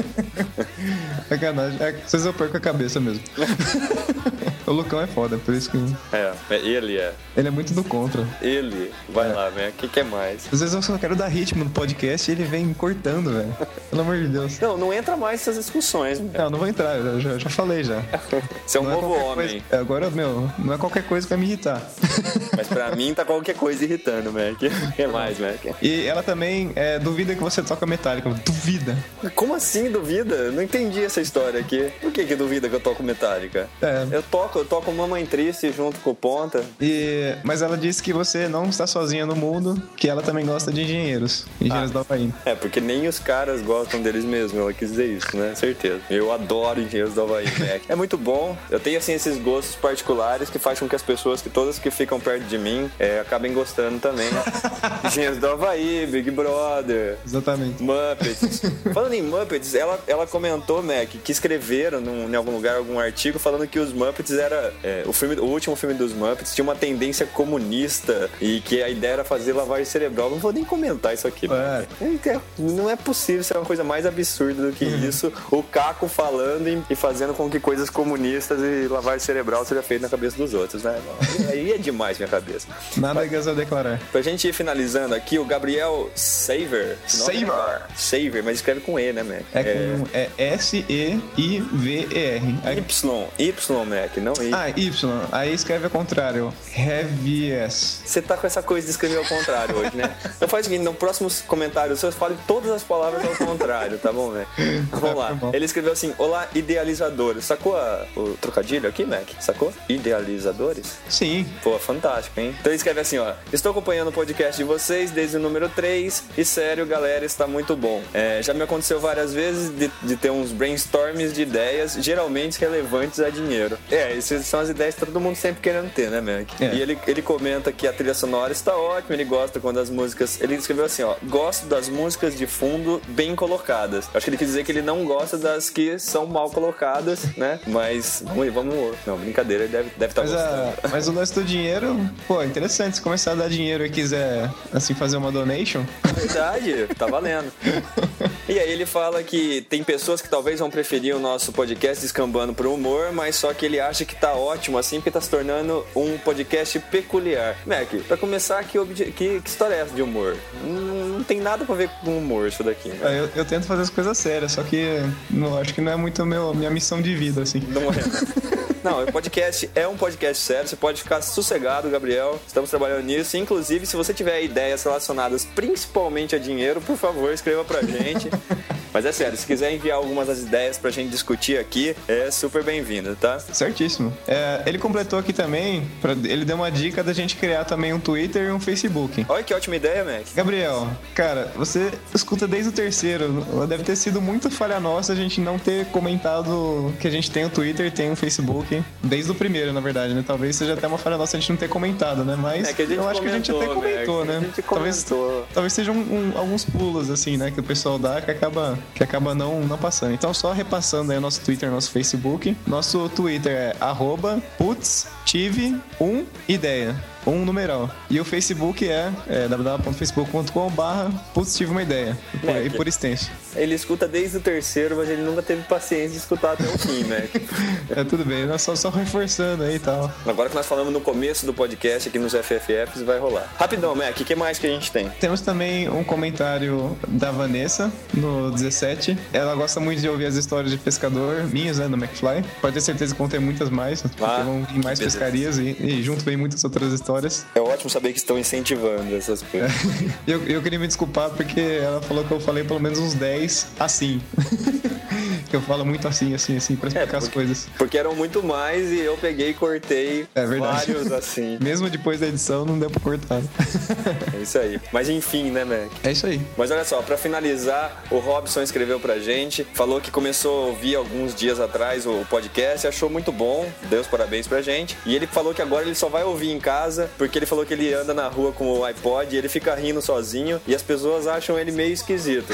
Sacanagem. É, vocês eu perco a cabeça mesmo. o Lucão é foda, por isso que É, é, ele é. ele é muito do contra. Ele. Vai lá, Mac. O que, que é mais? Às vezes eu só quero dar ritmo no podcast e ele vem cortando, velho. Pelo amor de Deus. Não, não entra mais nessas discussões, Mac. Não, não vou entrar, eu já, já falei já. Você é um Não é novo qualquer homem. coisa- é, agora, meu, não é qualquer coisa que vai me irritar. Mas pra mim tá qualquer coisa irritando, Mac. O que mais, Mac? E ela também é, duvida que você toca metálica. Duvida. Como assim duvida? Não entendi essa história aqui. Por que que duvida que eu toco Metallica? É. Eu toco, eu toco Mamãe Triste junto com o Ponta. E, mas ela disse que você não está sozinha no mundo, que ela também gosta de engenheiros. Engenheiros do Havaí. É, porque nem os caras gostam deles mesmos, ela quis dizer isso, né? Certeza. Eu adoro Engenheiros do Havaí, Mac. É muito bom. Eu tenho, assim, esses gostos particulares que fazem com que as pessoas, que todas que ficam perto de mim, é, acabem gostando também. Engenheiros do Havaí, Big Brother, Exatamente. Muppets. falando em Muppets, ela, ela comentou, Mac, que escreveram num, em algum lugar algum artigo falando que os Muppets era. é, o, filme, o último filme dos Muppets tinha uma tendência comunista e que a ideia era fazer lavagem cerebral. Não vou nem comentar isso aqui. É. É, Não é possível ser uma coisa mais absurda do que isso. O Caco falando e, e fazendo com que coisas comunistas e lavagem cerebral seja feita na cabeça dos outros, né? Aí é demais minha cabeça. Nada que eu declarar. Pra gente ir finalizando aqui, o Gabriel Saver. Saver. Saver, mas escreve com E, né, Mac? É com é S-E-I-V-E-R. Y, Y, Mac, não I. Ah, Y. Aí escreve ao contrário. Heavies. Você tá com essa coisa de escrever ao contrário hoje, né? Então faz o seguinte, no próximo comentário você fale todas as palavras ao contrário, tá bom, Mac? Vamos lá. Tá bom. Ele escreveu assim, olá, idealizadores. Sacou a- o trocadilho aqui, Mac? Sacou? Idealizadores? Sim. Pô, fantástico, hein? Então ele escreve assim, ó. Estou acompanhando o podcast de vocês desde o número 3 e sério, galera, está muito bom. É, já me aconteceu várias vezes de, de ter uns brainstorms de ideias, geralmente relevantes a dinheiro. É, são as ideias que todo mundo sempre querendo ter, né, Mac? É. E ele, ele comenta que a trilha sonora está ótima, ele gosta quando as músicas. Ele escreveu assim, ó, gosto das músicas de fundo bem colocadas. Acho que ele quis dizer que ele não gosta das que são mal colocadas, né? Mas vamos, vamos. Não, brincadeira, ele deve, deve estar Mas, gostando. a, mas o lance do dinheiro, pô, interessante. Se começar a dar dinheiro e quiser, assim, fazer uma donation, Verdade, tá valendo. E aí ele fala que tem pessoas que talvez vão preferir o nosso podcast descambando pro humor, mas só que ele acha que tá ótimo assim, porque tá se tornando um podcast peculiar. Mac, pra começar, que, que, que história é essa de humor? Não, não tem nada pra ver com humor isso daqui, né? eu, eu tento fazer as coisas sérias, só que não, acho que não é muito meu, minha missão de vida, assim. Não é. Não, o podcast é um podcast sério, você pode ficar sossegado, Gabriel. Estamos trabalhando nisso. Inclusive, se você tiver ideias relacionadas principalmente a dinheiro, por favor, escreva pra gente. Mas é sério, se quiser enviar algumas das ideias pra gente discutir aqui, é super bem-vindo, tá? Certíssimo. É, ele completou aqui também, pra- ele deu uma dica da gente criar também um Twitter e um Facebook. Olha que ótima ideia, Mac. Gabriel, cara, você escuta desde o terceiro. Deve ter sido muito falha nossa a gente não ter comentado que a gente tem o Twitter e tem o Facebook. Desde o primeiro, na verdade, né? Talvez seja até uma falha nossa a gente não ter comentado, né? Mas É eu acho que a gente até comentou, né? né? A gente Talvez, comentou. talvez sejam um- alguns pulos, assim, né? Que o pessoal dá que acaba, que acaba não, não passando. Então, só repassando aí o nosso Twitter, nosso Facebook. Nosso Twitter é arroba putz, tive um. Um numeral. E o Facebook é, é www.facebook.com barra putz, tive uma ideia. Por, e por extenso. Ele escuta desde o terceiro, mas ele nunca teve paciência de escutar até o fim, Mac. É tudo bem, nós só, só reforçando aí e tal. Agora que nós falamos no começo do podcast aqui nos FFFs, vai rolar. Rapidão, Mac, o que mais que a gente tem? Temos também um comentário da Vanessa no 17. Ela gosta muito de ouvir as histórias de pescador, minhas, né, do McFly. Pode ter certeza que vão ter muitas mais, porque Ah, vão vir mais pescarias e, e junto vem muitas outras histórias. É ótimo saber que estão incentivando essas coisas. Eu, eu queria me desculpar porque ela falou que eu falei pelo menos uns 10 assim. que eu falo muito assim, assim, assim, pra explicar as porque- coisas. Porque eram muito mais e eu peguei e cortei É vários assim. Mesmo depois da edição, não deu pra cortar. É isso aí. Mas enfim, né, Mac? É isso aí. Mas olha só, pra finalizar, o Robson escreveu pra gente, falou que começou a ouvir alguns dias atrás o podcast, achou muito bom, deu os parabéns pra gente. E ele falou que agora ele só vai ouvir em casa, porque ele falou que ele anda na rua com o iPod e ele fica rindo sozinho e as pessoas acham ele meio esquisito.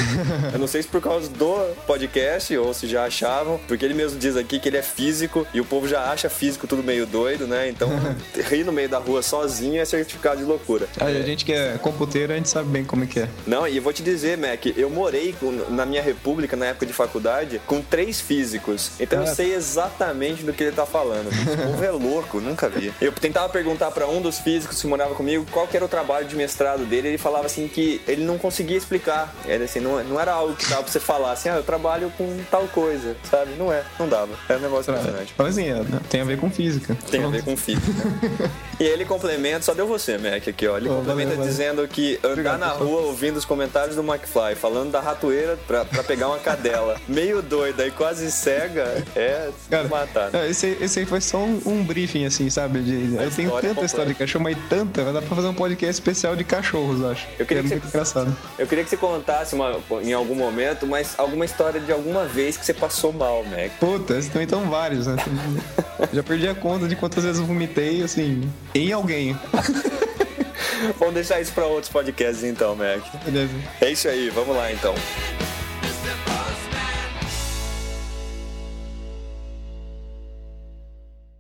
Eu não sei se por causa do podcast ou se já achavam, porque ele mesmo diz aqui que ele é físico e o povo já acha físico tudo meio doido, né? Então, rir no meio da rua sozinho é certificado de loucura. A gente que é computeiro, a gente sabe bem como é que é. Não, e eu vou te dizer, Mac, eu morei com- na minha república, na época de faculdade, com três físicos. Então eu Ah. sei exatamente do que ele tá falando. Esse povo é louco, nunca vi. Eu tentava perguntar pra um dos físicos que morava comigo qual que era o trabalho de mestrado dele. Ele falava assim que ele não conseguia explicar. Era assim, não, não era algo que dava pra você falar assim, ah, eu trabalho com tal coisa, sabe? Não é, não dava. Era um negócio impressionante. Fala assim, é, tem a ver com física. Tem a ver com física. e ele complementa, só deu você, Mac, aqui, ó. Ele Oh, complementa valeu, valeu. dizendo que andar Obrigado, na pessoal. rua ouvindo os comentários do McFly, falando da ratoeira pra, pra pegar uma cadela, meio doida e quase cega, é Cara, matar. né? é, esse, esse aí foi só um, um briefing, assim, sabe? De, eu tenho tanta completa. história de cachorro, mas tanta, vai dar pra fazer um podcast especial de cachorros, acho. Eu queria é que muito você- engraçado. Eu queria que você contasse uma, em algum momento, mas alguma história de alguma vez que você passou mal, Mac. Puta, esses também estão vários, né? Já perdi a conta de quantas vezes eu vomitei, assim, em alguém. Vamos deixar isso pra outros podcasts então, Mac. Beleza. É isso aí, vamos lá então.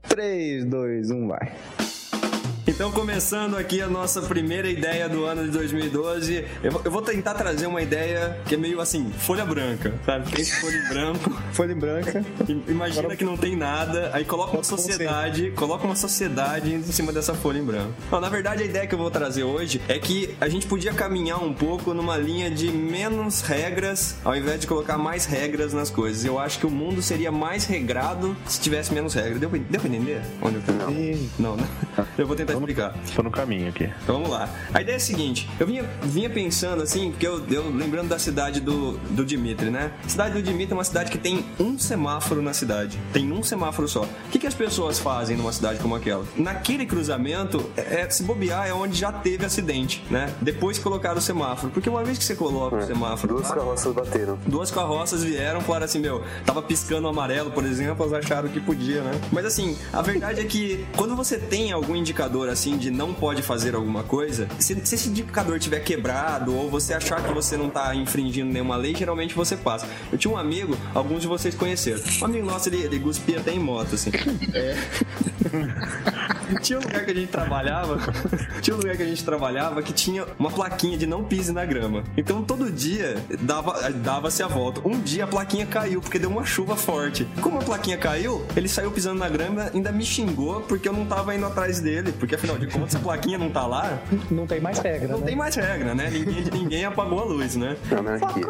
Três, dois, um, vai. Então, começando aqui a nossa primeira ideia do ano de 2012, eu vou, tentar trazer uma ideia que é meio assim, folha branca, sabe? Tem folha em branco, Folha em branca. imagina que não tem nada, aí coloca uma sociedade, coloca uma sociedade em cima dessa folha em branco. Não, na verdade, a ideia que eu vou trazer hoje é que a gente podia caminhar um pouco numa linha de menos regras, ao invés de colocar mais regras nas coisas. Eu acho que o mundo seria mais regrado se tivesse menos regras. Deu pra, deu pra entender? Onde eu tô? Ih. Não, não. Eu vou tentar explicar. Tô no caminho aqui. Então vamos lá. A ideia é a seguinte: eu vinha, vinha pensando assim, porque eu, eu lembrando da cidade do, do Dimitri, né? A cidade do Dimitri é uma cidade que tem um semáforo na cidade. Tem um semáforo só. O que, que as pessoas fazem numa cidade como aquela? Naquele cruzamento, é, é- se bobear, é onde já teve acidente, né? Depois que colocaram o semáforo. Porque uma vez que você coloca o semáforo. Duas carroças bateram. Duas carroças vieram, falaram assim, meu, tava piscando amarelo, por exemplo, elas acharam que podia, né? Mas assim, a verdade é que quando você tem algum indicador assim de não pode fazer alguma coisa, se, se esse indicador tiver quebrado ou você achar que você não tá infringindo nenhuma lei, geralmente você passa. Eu tinha um amigo, alguns de vocês conheceram. Um amigo nosso, ele, ele cuspia até em moto, assim. É. tinha um lugar que a gente trabalhava, tinha um lugar que a gente trabalhava que tinha uma plaquinha de não pise na grama. Então todo dia dava dava-se a volta. Um dia a plaquinha caiu porque deu uma chuva forte. Como a plaquinha caiu, ele saiu pisando na grama, ainda me xingou porque eu não tava indo atrás dele, porque afinal de contas a plaquinha não tá lá, Não tem mais regra, não né? tem mais regra, né? Ninguém ninguém apagou a luz, né? Anarquia.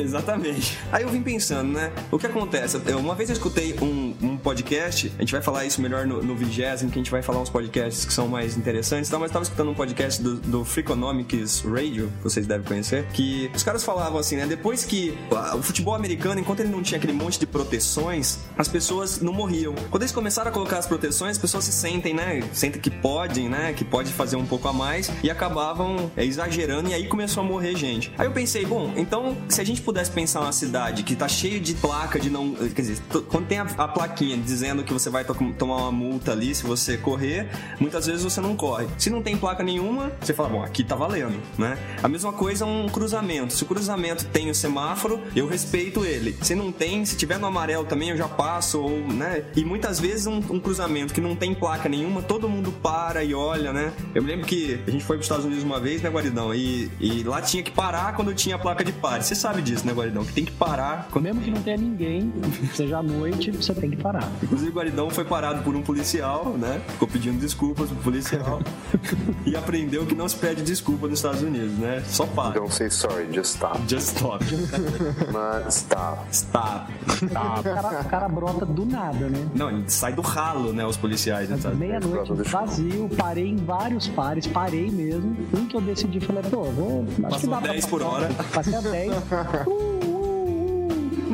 Exatamente. Aí eu vim pensando, né? O que acontece? Eu- uma vez eu escutei um, um podcast, a gente vai falar isso melhor no, vigésimo, que a gente vai falar uns podcasts que são mais interessantes, tá? mas eu tava escutando um podcast do, do Freakonomics Radio, que vocês devem conhecer, que os caras falavam assim, né? Depois que o futebol americano, enquanto ele não tinha aquele monte de proteções, as pessoas não morriam. Quando eles começaram a colocar as proteções, as pessoas se sentem, né? Sentem que podem, né? Que pode fazer um pouco a mais e acabavam é, exagerando e aí começou a morrer gente. Aí eu pensei, bom, então se a gente pudesse pensar uma cidade que tá cheio de placa de não. Quer dizer, quando tem a, a plaquinha dizendo que você vai to- tomar uma multa ali se você correr, muitas vezes você não corre. Se não tem placa nenhuma, você fala, bom, aqui tá valendo, né? A mesma coisa um cruzamento. Se o cruzamento tem o semáforo, eu respeito ele. Se não tem, se tiver no amarelo também, eu já passo, ou, né? E muitas vezes um, um cruzamento que não tem placa nenhuma, todo mundo para e olha, né? Eu me lembro que a gente foi pros Estados Unidos uma vez, né, Guaridão? E, e lá tinha que parar quando tinha a placa de pare. Você sabe disso, né, Guaridão? Que tem que parar quando Mesmo que não tenha ninguém, seja à noite, você tem que parar. Inclusive, o Guaridão foi parado por um policial, né? Ficou pedindo desculpas pro policial. e aprendeu que não se pede desculpa nos Estados Unidos, né? Só para. Don't say sorry, just stop. Just stop. Mas stop. Stop. O cara, o cara brota do nada, né? Não, ele sai do ralo, né? Os policiais, né? Meia-noite, Brota vazio, parei em vários pares, parei mesmo. Um que eu decidi, falei, pô, vou. Acho que Passou dá pra 10 por passar. hora. Passei a 10. Uh, uh, uh.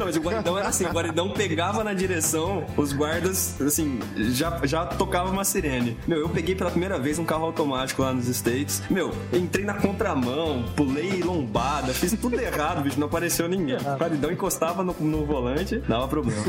Não, mas o guaridão era assim, o guaridão pegava na direção, os guardas, assim, já, já tocava uma sirene. Meu, eu peguei pela primeira vez um carro automático lá nos States. Meu, entrei na contramão, pulei lombada, fiz tudo errado, bicho, não apareceu ninguém. O guaridão encostava no, no volante, dava problema.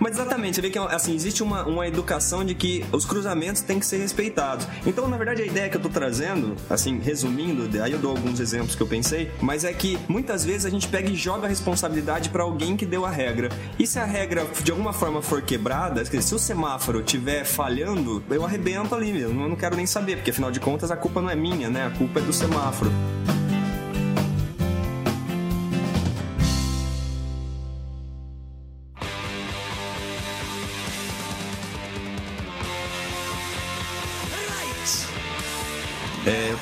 Mas exatamente, você vê que assim, existe uma, uma educação de que os cruzamentos têm que ser respeitados. Então, na verdade, a ideia que eu tô trazendo, assim, resumindo, aí eu dou alguns exemplos que eu pensei, mas é que muitas vezes a gente pega e joga a responsabilidade pra alguém que deu a regra. E se a regra de alguma forma for quebrada, se o semáforo estiver falhando, eu arrebento ali mesmo. Eu não quero nem saber, porque afinal de contas a culpa não é minha, né? A culpa é do semáforo.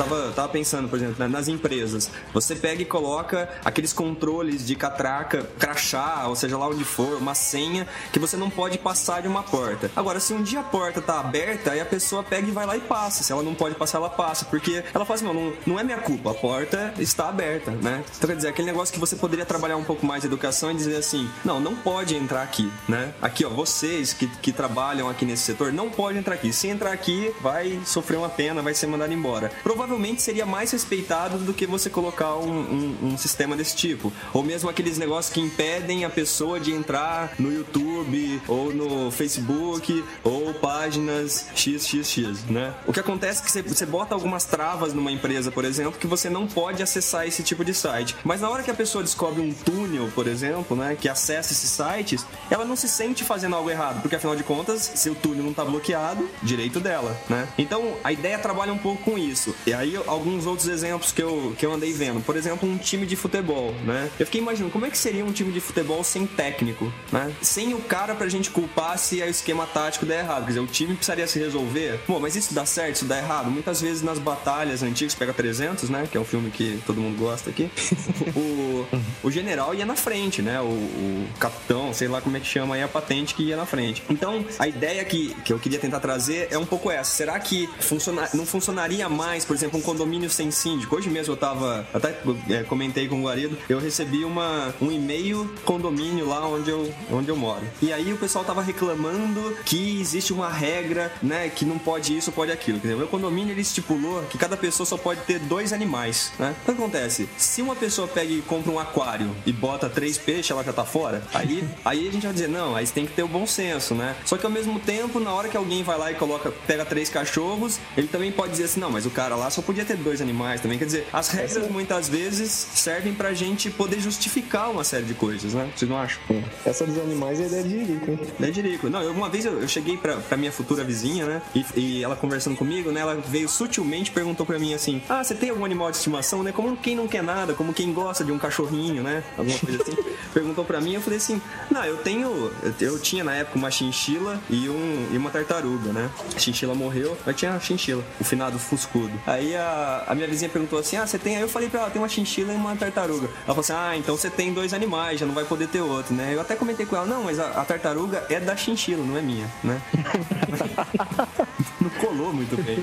Tava, tava pensando, por exemplo, né, nas empresas. Você pega e coloca aqueles controles de catraca, crachá, ou seja lá onde for, uma senha, que você não pode passar de uma porta. Agora, se um dia a porta tá aberta, aí a pessoa pega e vai lá e passa. Se ela não pode passar, ela passa. Porque ela fala assim, não, não, não é minha culpa, a porta está aberta, né? Então, quer dizer, aquele negócio que você poderia trabalhar um pouco mais de educação e dizer assim, não, não pode entrar aqui, né? Aqui, ó, vocês que, que trabalham aqui nesse setor, não pode entrar aqui. Se entrar aqui, vai sofrer uma pena, vai ser mandado embora. Provavelmente seria mais respeitado do que você colocar um, um- um sistema desse tipo. Ou mesmo aqueles negócios que impedem a pessoa de entrar no YouTube, ou no Facebook, ou páginas XXX, né? O que acontece é que você, bota algumas travas numa empresa, por exemplo, que você não pode acessar esse tipo de site. Mas na hora que a pessoa descobre um túnel, por exemplo, né, que acessa esses sites, ela não se sente fazendo algo errado, porque afinal de contas, se o túnel não tá bloqueado, direito dela, né? Então, a ideia trabalha um pouco com isso. E aí, alguns outros exemplos que eu, que eu andei vendo. Por exemplo, um time de futebol, né? Eu fiquei imaginando como é que seria um time de futebol sem técnico, né? Sem o cara pra gente culpar se o esquema tático der errado. Quer dizer, o time precisaria se resolver. Pô, mas isso dá certo, isso dá errado? Muitas vezes nas batalhas antigas, pega 300, né? Que é um filme que todo mundo gosta aqui. o, o general ia na frente, né? O, o capitão, sei lá como é que chama aí a patente que ia na frente. Então, a ideia que, que eu queria tentar trazer é um pouco essa. Será que funciona, não funcionaria mais, por exemplo, um condomínio sem síndico? Hoje mesmo eu tava, até é, comentei com o Guarido, eu recebi uma, um e-mail condomínio lá onde eu, onde eu moro. E aí o pessoal tava reclamando que existe uma regra, né, que não pode isso, pode aquilo. Quer dizer, o meu condomínio ele estipulou que cada pessoa só pode ter dois animais, né? O que acontece? Se uma pessoa pega e compra um aquário e bota três peixes, ela já tá fora, aí, aí a gente vai dizer, não, aí tem que ter o bom senso, né? Só que ao mesmo tempo, na hora que alguém vai lá e coloca, pega três cachorros, ele também pode dizer assim, não, mas o cara lá só podia ter dois animais também. Quer dizer, as regras muitas vezes servem pra gente poder justificar uma série de coisas, né? Vocês não acham? Essa dos animais é ideia de Jerico, hein? É de. Não, eu- uma vez eu, eu cheguei pra, pra minha futura vizinha, né? E, e ela conversando comigo, né? Ela veio sutilmente e perguntou pra mim assim: Ah, você tem algum animal de estimação, né? Como quem não quer nada, como quem gosta de um cachorrinho, né? Alguma coisa assim. perguntou pra mim, eu falei assim: Não, eu tenho. Eu, eu tinha na época uma chinchila e, um, e uma tartaruga, né? A chinchila morreu, mas tinha a chinchila, o finado fuscudo. Aí a, a minha vizinha perguntou assim: Ah, você tem? Aí eu falei pra ela: Tem uma chinchila e uma tartaruga. Ela falou assim: Ah, então você tem dois animais, já não vai poder ter outro, né? Eu até comentei com ela: Não, mas a, a tartaruga é da chinchila, não é minha, né? não colou muito bem.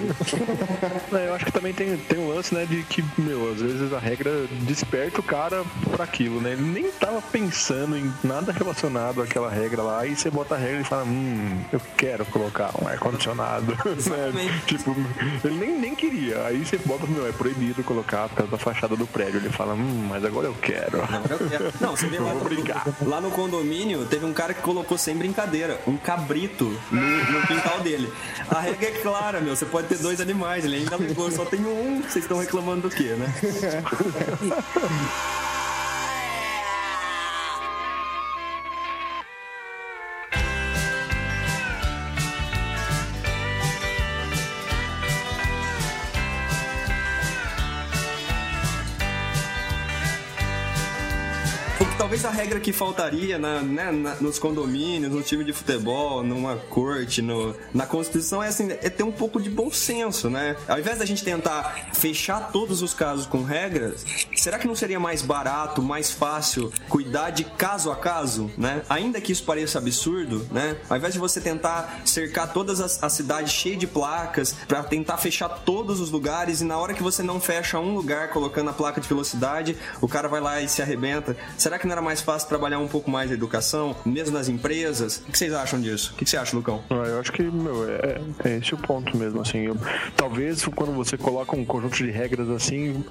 É, Eu acho que também tem, tem um lance, né, de que, meu, às vezes a regra desperta o cara pra aquilo, né? Ele nem tava pensando em nada relacionado àquela regra lá, aí você bota a regra e fala, hum, eu quero colocar um ar-condicionado, né? Tipo, ele nem, nem queria. Aí você bota, meu, é proibido colocar por causa da fachada do prédio. Ele fala, hum, mas agora eu quero. Não, você vê lá, brincar. lá no condomínio, teve um cara que colocou sem brincadeira um cabrito no, no quintal dele. A regra é clara, meu, você pode ter dois animais, ele ainda ligou, só tem um, vocês estão reclamando do quê, né? talvez a regra que faltaria na, né, na- nos condomínios, no time de futebol, numa corte, no- na Constituição é assim, é ter um pouco de bom senso, né? Ao invés da gente tentar fechar todos os casos com regras, será que não seria mais barato, mais fácil cuidar de caso a caso, né? Ainda que isso pareça absurdo, né? Ao invés de você tentar cercar todas as, cidades cheias de placas pra tentar fechar todos os lugares e na hora que você não fecha um lugar colocando a placa de velocidade, o cara vai lá e se arrebenta. Será que não era mais fácil trabalhar um pouco mais a educação, mesmo nas empresas? O que vocês acham disso? O que você acha, Lucão? Ah, Eu acho que, meu, é, é esse o ponto mesmo, assim. Eu- talvez quando você coloca um conjunto de regras assim,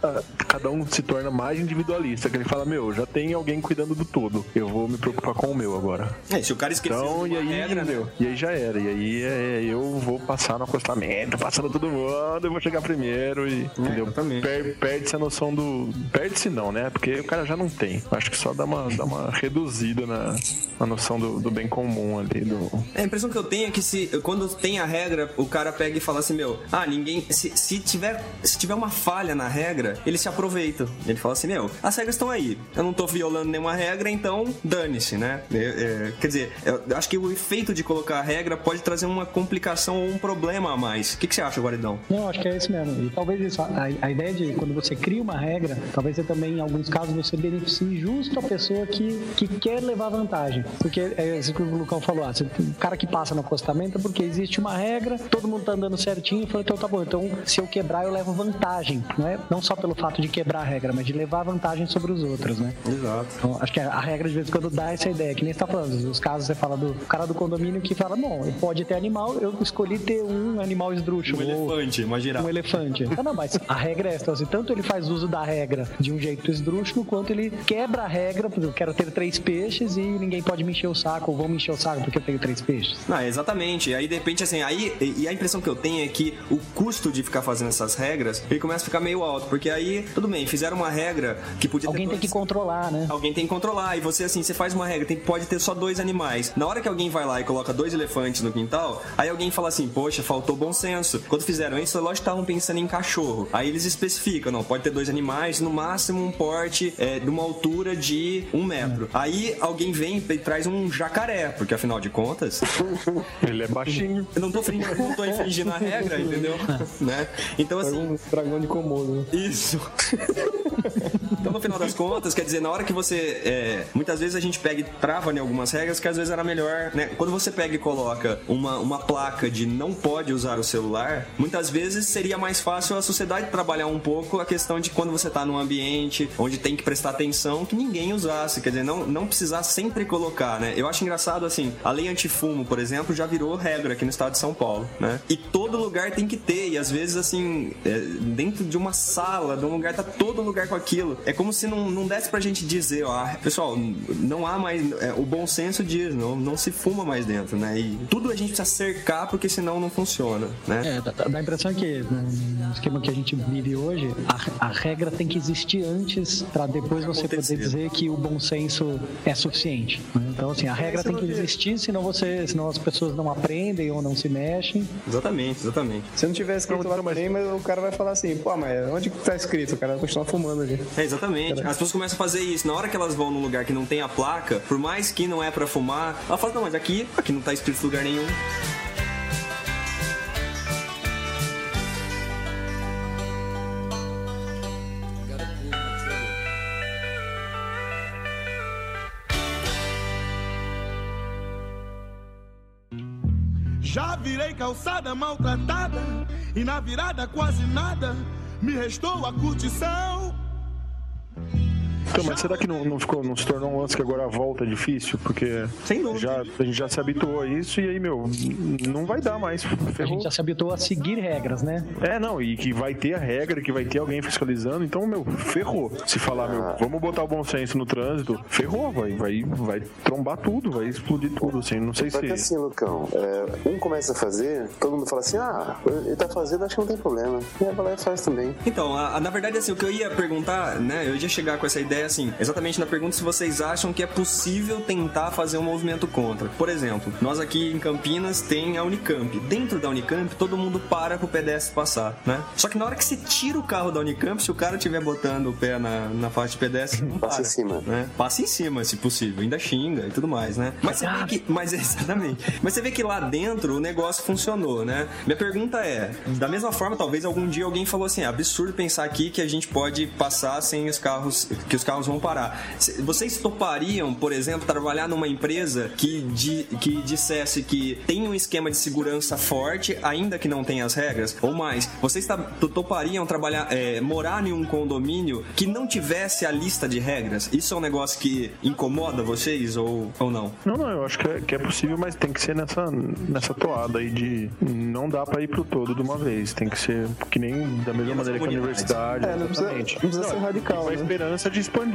cada um se torna mais individualista, que ele fala, meu, já tem alguém cuidando do todo, eu vou me preocupar com o meu agora. É, se o cara esqueceu Então, e aí, regra, né? meu, e aí já era. E aí é, eu vou passar no acostamento, passando todo mundo, eu vou chegar primeiro e. entendeu? exatamente. Per- Perde-se a noção do. Perde-se não, né? Porque o cara já não tem. Acho que só dá uma, dá uma reduzida na, na noção do, do bem comum ali. Do... É, A impressão que eu tenho é que se quando tem a regra, o cara pega e fala assim, meu, ah, ninguém. Se, se tiver, se tiver uma falha na regra, ele se aproveita. Ele fala assim, meu, as regras estão aí. Eu não tô violando nenhuma regra, então dane-se, né? É, é, quer dizer, eu acho que o efeito de colocar a regra pode trazer uma complicação ou um problema a mais. O que, que você acha, Guaridão? Não, acho que é isso mesmo. E talvez isso, a, a ideia de quando você cria uma regra, talvez você também, em alguns casos, você beneficie justo a pessoa que, que quer levar vantagem. Porque é isso que o Lucão falou, ah, o cara que passa no acostamento é porque existe uma regra, todo mundo tá andando certinho, e falou, então tá bom, então se eu quebrar, eu levo vantagem, né? Não só pelo fato de quebrar a regra, mas de levar vantagem sobre os outros, né? Exato. Então, acho que a regra de vez em quando dá essa ideia, que nem você tá falando, os casos você fala do cara do condomínio que fala, bom, pode ter animal, eu escolhi ter um animal esdrúxulo. Um elefante, uma girafa. um elefante. Ah, não, mas a regra é essa. Assim, tanto ele faz uso da regra de um jeito esdrúxulo, quanto ele quebra a regra eu quero ter três peixes e ninguém pode me encher o saco, ou vão me encher o saco porque eu tenho três peixes. Não, exatamente. Aí de repente, assim, aí. E a impressão que eu tenho é que o custo de ficar fazendo essas regras, ele começa a ficar meio alto. Porque aí, tudo bem, fizeram uma regra que podia Alguém ter. tem que controlar, né? Alguém tem que controlar. E você, assim, você faz uma regra, tem, pode ter só dois animais. Na hora que alguém vai lá e coloca dois elefantes no quintal, aí alguém fala assim, poxa, faltou bom senso. Quando fizeram isso, lógico que estavam pensando em cachorro. Aí eles especificam, não, pode ter dois animais, no máximo um porte é, de uma altura de um metro. Aí alguém vem e traz um jacaré, porque afinal de contas, Ele é baixinho. eu não tô, infringindo- não tô infringindo a regra, entendeu? né? Então, assim, Um dragão de Komodo. né? isso. então, no final das contas, quer dizer, na hora que você. é, muitas vezes a gente pega e trava em algumas regras que às vezes era melhor, né? Quando você pega e coloca uma, uma placa de não pode usar o celular, muitas vezes seria mais fácil a sociedade trabalhar um pouco a questão de quando você tá num ambiente onde tem que prestar atenção que ninguém usasse. Quer dizer, não, não precisar sempre colocar, né? Eu acho engraçado assim, a lei antifumo, por exemplo, já virou regra aqui no estado de São Paulo, né? E todo lugar tem que ter, e às vezes assim, é, dentro de uma sala, de um lugar, tá todo lugar com aquilo. É como se não, não desse pra gente dizer, ó, pessoal, não há mais. é, o bom senso diz, não, não se fuma mais dentro, né? E tudo a gente precisa cercar porque senão não funciona, né? É, dá, dá a impressão que no esquema que a gente vive hoje, a, a regra tem que existir antes para depois você poder dizer que o bom senso é suficiente. né? Então, assim, a regra tem que existir, senão você, senão as pessoas não aprendem ou não se mexem. Exatamente, exatamente. Se não tiver escrito lá também, mas o cara vai falar assim, pô, mas onde que tá escrito? O cara vai continuar fumando ali. É, exatamente. As pessoas começam a fazer isso. Na hora que elas vão num lugar que não tem a placa, por mais que não é pra fumar, ela fala, não, mas aqui, aqui não tá escrito lugar nenhum. Já virei calçada maltratada e na virada quase nada me restou a curtição. Então, mas será que não, não ficou, não se tornou um lance que agora a volta é difícil? Porque Sem dúvida. já, a gente já se habituou a isso e aí, meu, não vai dar mais. A Ferrou. gente já se habituou a seguir regras, né? É, não, e que vai ter a regra, que vai ter alguém fiscalizando, então, meu, ferrou. Se falar, meu, vamos botar o bom senso no trânsito, ferrou, vai, vai, vai trombar tudo, vai explodir tudo, assim, não sei Só que se... assim, Lucão, é, um começa a fazer, todo mundo fala assim, ah, ele tá fazendo, acho que não tem problema. E aí vai lá e faz também. Então, a- a- na verdade, assim, o que eu ia perguntar, né? Eu ia chegar com essa ideia, assim, exatamente na pergunta se vocês acham que é possível tentar fazer um movimento contra. Por exemplo, nós aqui em Campinas tem a Unicamp. Dentro da Unicamp, todo mundo para pro pedestre passar, né? Só que na hora que você tira o carro da Unicamp, se o cara estiver botando o pé na, na faixa de pedestre, não Passa para, em cima. Né? Passa em cima, se possível. Ainda xinga e tudo mais, né? Mas você vê que. Mas exatamente. Mas você vê que lá dentro o negócio funcionou, né? Minha pergunta é: da mesma forma, talvez algum dia alguém falou assim: é absurdo pensar aqui que a gente pode passar sem os carros, que os carros vão parar. Vocês topariam, por exemplo, trabalhar numa empresa que, di- que dissesse que tem um esquema de segurança forte, ainda que não tenha as regras? Ou mais, vocês topariam trabalhar, é, morar em um condomínio que não tivesse a lista de regras? Isso é um negócio que incomoda vocês ou, ou não? Não, não, eu acho que é, que é possível, mas tem que ser nessa, nessa toada aí de não dá pra ir pro todo de uma vez, tem que ser que nem da mesma maneira que a universidade, É, não precisa- não precisa ser radical, Com a né? esperança de expandir.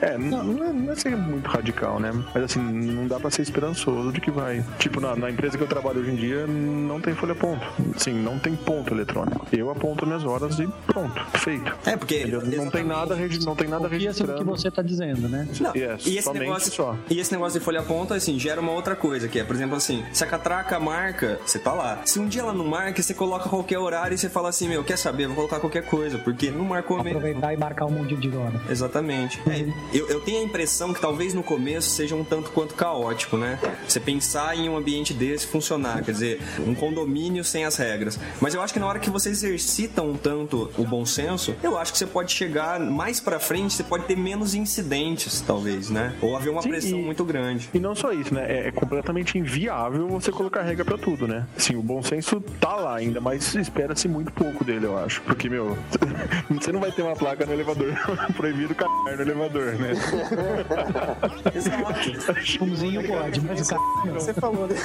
É, não, não é, não é ser muito radical, né? Mas assim, não dá pra ser esperançoso de que vai. Tipo, na, na empresa que eu trabalho hoje em dia, não tem folha ponto. Sim, não tem ponto eletrônico. Eu aponto minhas horas e pronto, feito. É, porque. Entendeu? Não tem nada, não tem nada no que você tá dizendo, né? Não, É, e, esse negócio, só. e esse negócio de folha ponta, assim, gera uma outra coisa, que é, por exemplo, assim, se a catraca marca, você tá lá. Se um dia ela não marca, você coloca qualquer horário e você fala assim, meu, quer saber, vou colocar qualquer coisa, porque não marcou mesmo. Aproveitar e marcar um monte de hora. Exatamente. É, eu, eu tenho a impressão que talvez no começo seja um tanto quanto caótico, né? Você pensar em um ambiente desse funcionar, quer dizer, um condomínio sem as regras. Mas eu acho que na hora que você exercita um tanto o bom senso, eu acho que você pode chegar mais pra frente, você pode ter menos incidentes, talvez, né? Ou haver uma Sim, pressão e- muito grande. E não só isso, né? É, é completamente inviável você colocar regra pra tudo, né? Sim, o bom senso tá lá ainda, mas espera-se muito pouco dele, eu acho. Porque, meu, você não vai ter uma placa no elevador proibido, caralho. No elevador, né? Umzinho pode, mas o cara não. Você falou, né?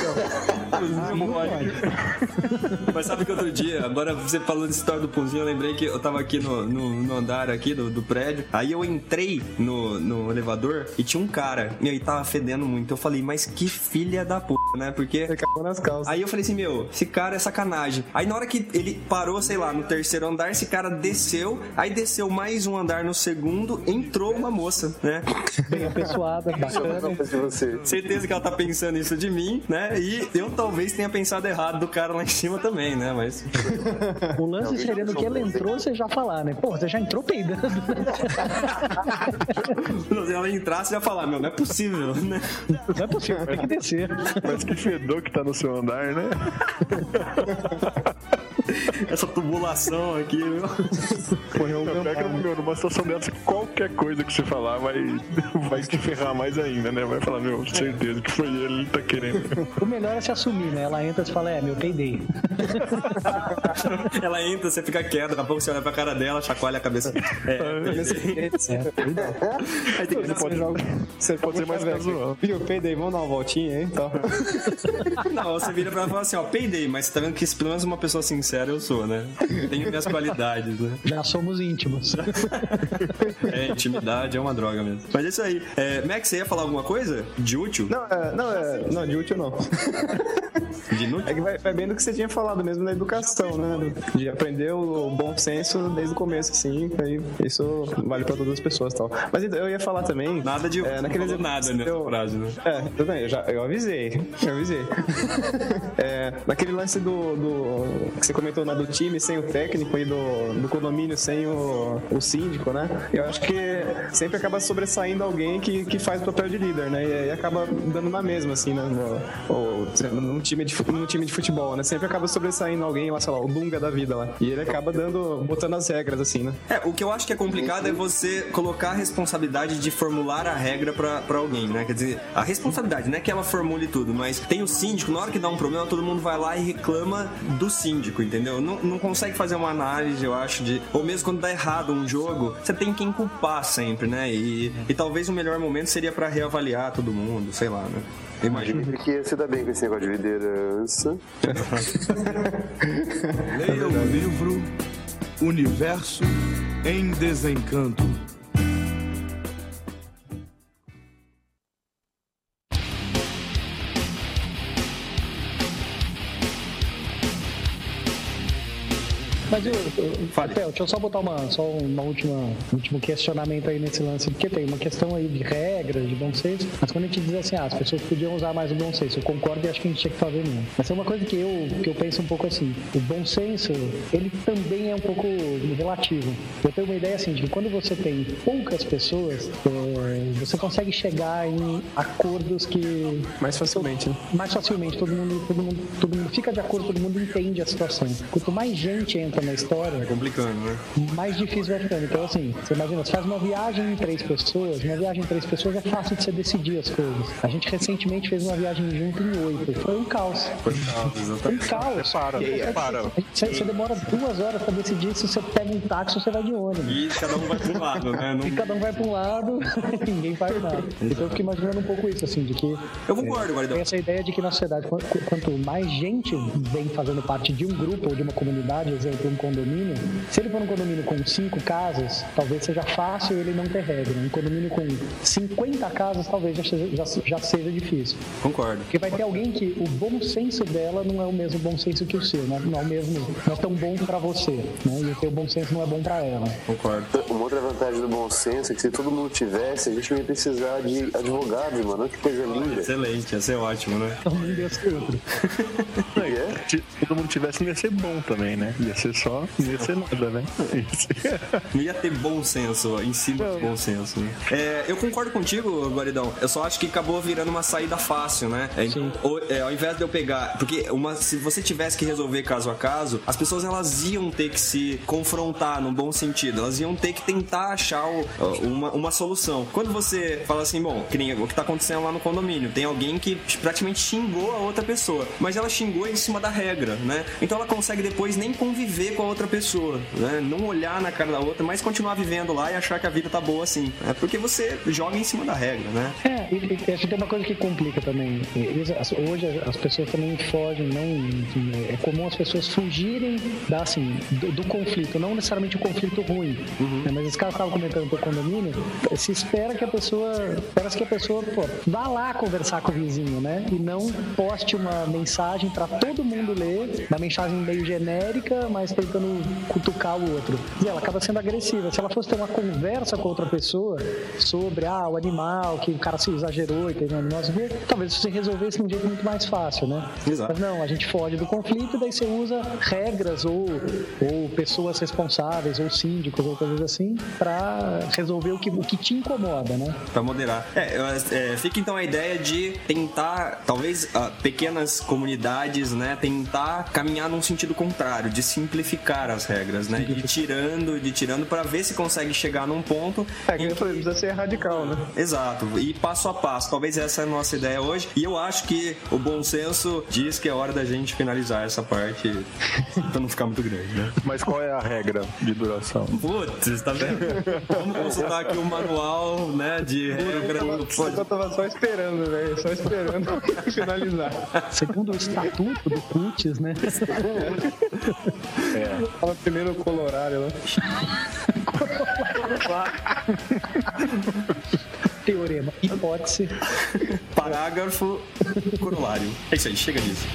Umzinho pode. Mas sabe que outro dia, agora você falando dessa história do punzinho, eu lembrei que eu tava aqui no, no, no andar aqui do, do prédio. Aí eu entrei no, no elevador e tinha um cara. E aí tava fedendo muito. Eu falei, mas que filha da puta, né? Porque. Acabou nas calças. Aí eu falei assim, meu, esse cara é sacanagem. Aí na hora que ele parou, sei lá, no terceiro andar, esse cara desceu, aí desceu mais um andar no segundo, entrou uma moça, né? Bem apessoada, bacana. Você. Certeza que ela tá pensando isso de mim, né? E eu talvez tenha pensado errado do cara lá em cima também, né? Mas. O lance seria no que ela entrou, você já falar, né? Pô, você já entrou peidando. Se ela entrasse, eu ia falar, meu, não é possível, né? Não é possível, tem que descer. Mas que fedor que tá no seu andar, né? Essa tubulação aqui, meu. Pô, eu, pega, meu, numa situação dessa, qualquer coisa que você falar vai, vai te ferrar mais ainda, né? Vai falar, meu, certeza que foi ele, ele tá querendo. O melhor é se assumir, né? Ela entra e fala, é, meu, peidei. Ela entra, você fica quieto, daqui a pouco você olha pra cara dela, chacoalha a cabeça. É, É, peidou. aí tem que Você pode, você pode ser mais casual. Viu, peidei, vamos dar uma voltinha aí, então. Não, você vira pra ela e fala assim, ó, peidei, mas você tá vendo que pelo menos uma pessoa sincera eu sou, né? Tenho minhas qualidades, né? Já somos íntimos. É, intimidade é uma droga mesmo. Mas é isso aí. É, Max, você ia falar alguma coisa de útil? Não, é, não, é, não, de útil não. De inútil? É que vai, vai bem do que você tinha falado mesmo na educação, né? De aprender o bom senso desde o começo, assim. Aí isso vale pra todas as pessoas e tal. Mas então, eu ia falar também. Nada de é, não naqueles falou nada nessa eu- frase, né? É, tudo bem, eu, já, eu avisei. Eu avisei. É, naquele lance do, do. que você comentou né, do time sem o técnico e do, do condomínio sem o, o síndico, né? Eu acho que sempre acaba sobressaindo alguém que, que faz o papel de líder, né? E aí acaba dando na mesma, assim, né? No, num, time de, time de futebol, né? Sempre acaba sobressaindo alguém, lá, sei lá, o Dunga da vida lá. E ele acaba dando, botando as regras, assim, né? É, o que eu acho que é complicado é você colocar a responsabilidade de formular a regra pra alguém, né? Quer dizer, a responsabilidade, não é que ela formule tudo, mas tem o síndico, na hora que dá um problema, todo mundo vai lá e reclama do síndico, entendeu? Não, não consegue fazer uma análise, eu acho, de. Ou mesmo quando dá errado um jogo, você tem quem culpar sempre, né? E, e talvez o melhor momento seria pra reavaliar todo mundo, sei lá, né? Eu imagino. Porque você dá bem com esse negócio de liderança. Leia o livro Universo em Desencanto. Mas eu, Rafael, deixa eu só botar uma, só uma última, um último questionamento aí nesse lance, porque tem uma questão aí de regras, de bom senso, mas quando a gente diz assim, ah, as pessoas podiam usar mais o bom senso, eu concordo e acho que a gente tinha que fazer mesmo. Mas é uma coisa que eu, que eu penso um pouco assim, o bom senso, ele também é um pouco relativo. Eu tenho uma ideia assim, de que quando você tem poucas pessoas, é, você consegue chegar em acordos que Mais facilmente, né? mais facilmente, todo mundo, todo mundo, todo mundo fica de acordo, todo mundo entende a situação. Quanto mais gente entra na história, Complicando, né? mais difícil vai ficando. Então, assim, você imagina, você faz uma viagem em três pessoas, uma viagem em três pessoas é fácil de você decidir as coisas. A gente recentemente fez uma viagem junto em oito. Foi um caos. Foi calma, Foi um exatamente. caos. Para, para. Você, você demora duas horas pra decidir se você pega um táxi ou você vai de ônibus. E cada um vai pro lado, né? E Não... cada um vai pra um lado, ninguém faz nada. Então eu fico imaginando um pouco isso, assim, de que Eu concordo, Guardão. tem essa ideia de que na sociedade, qu- qu- quanto mais gente vem fazendo parte de um grupo ou de uma comunidade, exemplo, um condomínio, se ele for um condomínio com cinco casas, talvez seja fácil ele não ter regra. Um condomínio com 50 casas, talvez já seja, já, já seja difícil. Concordo. Porque vai ter alguém que o bom senso dela não é o mesmo bom senso que o seu, né? não é o mesmo, não é tão bom pra você, né? E o teu bom senso não é bom pra ela. Concordo. Uma outra vantagem do bom senso é que se todo mundo tivesse, a gente não ia precisar de advogados, mano. Que coisa linda. Excelente, ia ser ótimo, né? Então um Deus que outro. É? Se todo mundo tivesse, não ia ser bom também, né? Ia ser só, não ia ser nada, né? Não ia ter bom senso em cima do bom senso, né? É, eu concordo contigo, Guaridão. Eu só acho que acabou virando uma saída fácil, né? É, o- é, ao invés de eu pegar. Porque uma, se você tivesse que resolver caso a caso, as pessoas elas iam ter que se confrontar no bom sentido. Elas iam ter que tentar achar o- uma, uma solução. Quando você fala assim, bom, que nem o que tá acontecendo lá no condomínio, tem alguém que praticamente xingou a outra pessoa, mas ela xingou em cima da regra, né? Então ela consegue depois nem conviver com a outra pessoa, né? Não olhar na cara da outra, mas continuar vivendo lá e achar que a vida tá boa assim. É porque você joga em cima da regra, né? É, e, e acho que tem uma coisa que complica também. E- e as- Hoje as pessoas também fogem, não. enfim, É comum as pessoas fugirem da, assim, do, do conflito, não necessariamente o conflito ruim. né, Mas esse cara estava comentando do condomínio, se espera que a pessoa. Espera que a pessoa pô, vá lá conversar com o vizinho, né? E não poste uma mensagem para todo mundo ler, uma mensagem meio genérica, mas tentando cutucar o outro. E ela acaba sendo agressiva. Se ela fosse ter uma conversa com outra pessoa sobre ah, o animal, que o cara se exagerou e teve um animal, talvez você resolvesse de um jeito muito mais fácil, né? Exato. Mas não, a gente foge do conflito e daí você usa regras ou, ou pessoas responsáveis ou síndicos ou coisas assim para resolver o que, o que te incomoda, né? Pra moderar. É, é, fica então a ideia de tentar, talvez, ah, pequenas comunidades, né? Tentar caminhar num sentido contrário, de simplificar as regras, né? De ir tirando, de ir tirando pra ver se consegue chegar num ponto. É, que eu falei, precisa ser radical, né? Exato, e passo a passo. Talvez essa é a nossa ideia hoje. E eu acho que o bom senso diz que é hora da gente finalizar essa parte pra não ficar muito grande, né? Mas qual é a regra de duração? Putz, tá vendo? Vamos consultar aqui o manual, né, de regra do pod- Eu tava só esperando, velho. Só esperando finalizar. Segundo o estatuto do CUTES, né? Fala primeiro o colorário lá. Teorema, hipótese. Parágrafo corolário. É isso aí, chega disso.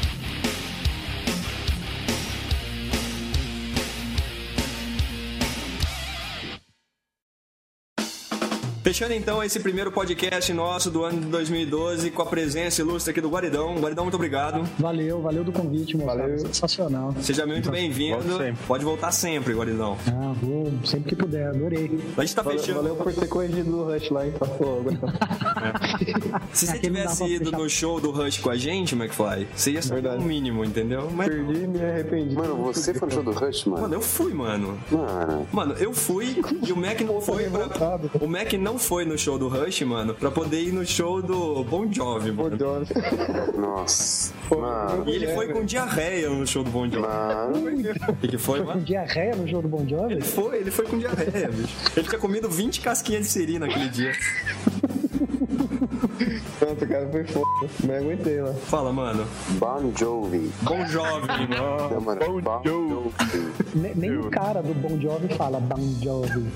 Fechando então esse primeiro podcast nosso do ano de 2012 com a presença ilustre aqui do Guaridão. Guaridão, muito obrigado. Valeu, valeu do convite, moçada. Valeu. Sensacional. Seja muito bem-vindo. Pode voltar sempre, Guaridão. Ah, vou sempre que puder, adorei. A gente tá Valeu, fechando. valeu por ter corrigido o Rush lá. Pô, agora Se você dá tivesse ido no show do Rush com a gente, McFly, você ia saber o mínimo, entendeu? Mas, perdi e me arrependi. Mano, você foi no show do Rush, mano? mano, eu fui, mano. Mano, Mano, eu fui e o Mac não foi pra... O Mac não foi no show do Rush, mano, pra poder ir no show do Bon Jovi, mano. Jones. nossa. Pô, Mano, E ele foi com diarreia no show do Bon Jovi. mano. O que, que foi, Com mano? diarreia no jogo do Bon Jovi? Ele foi, ele foi com diarreia, bicho. Ele fica comendo 20 casquinhas de siri naquele dia. Pronto, cara, foi foda. Não aguentei lá. Fala, mano. Bon Jovi. Bon Jovi, mano. Não, mano, Bon Bon Jovi. Jovi. Ne- Nem o cara do Bon Jovi fala Bon Jovi.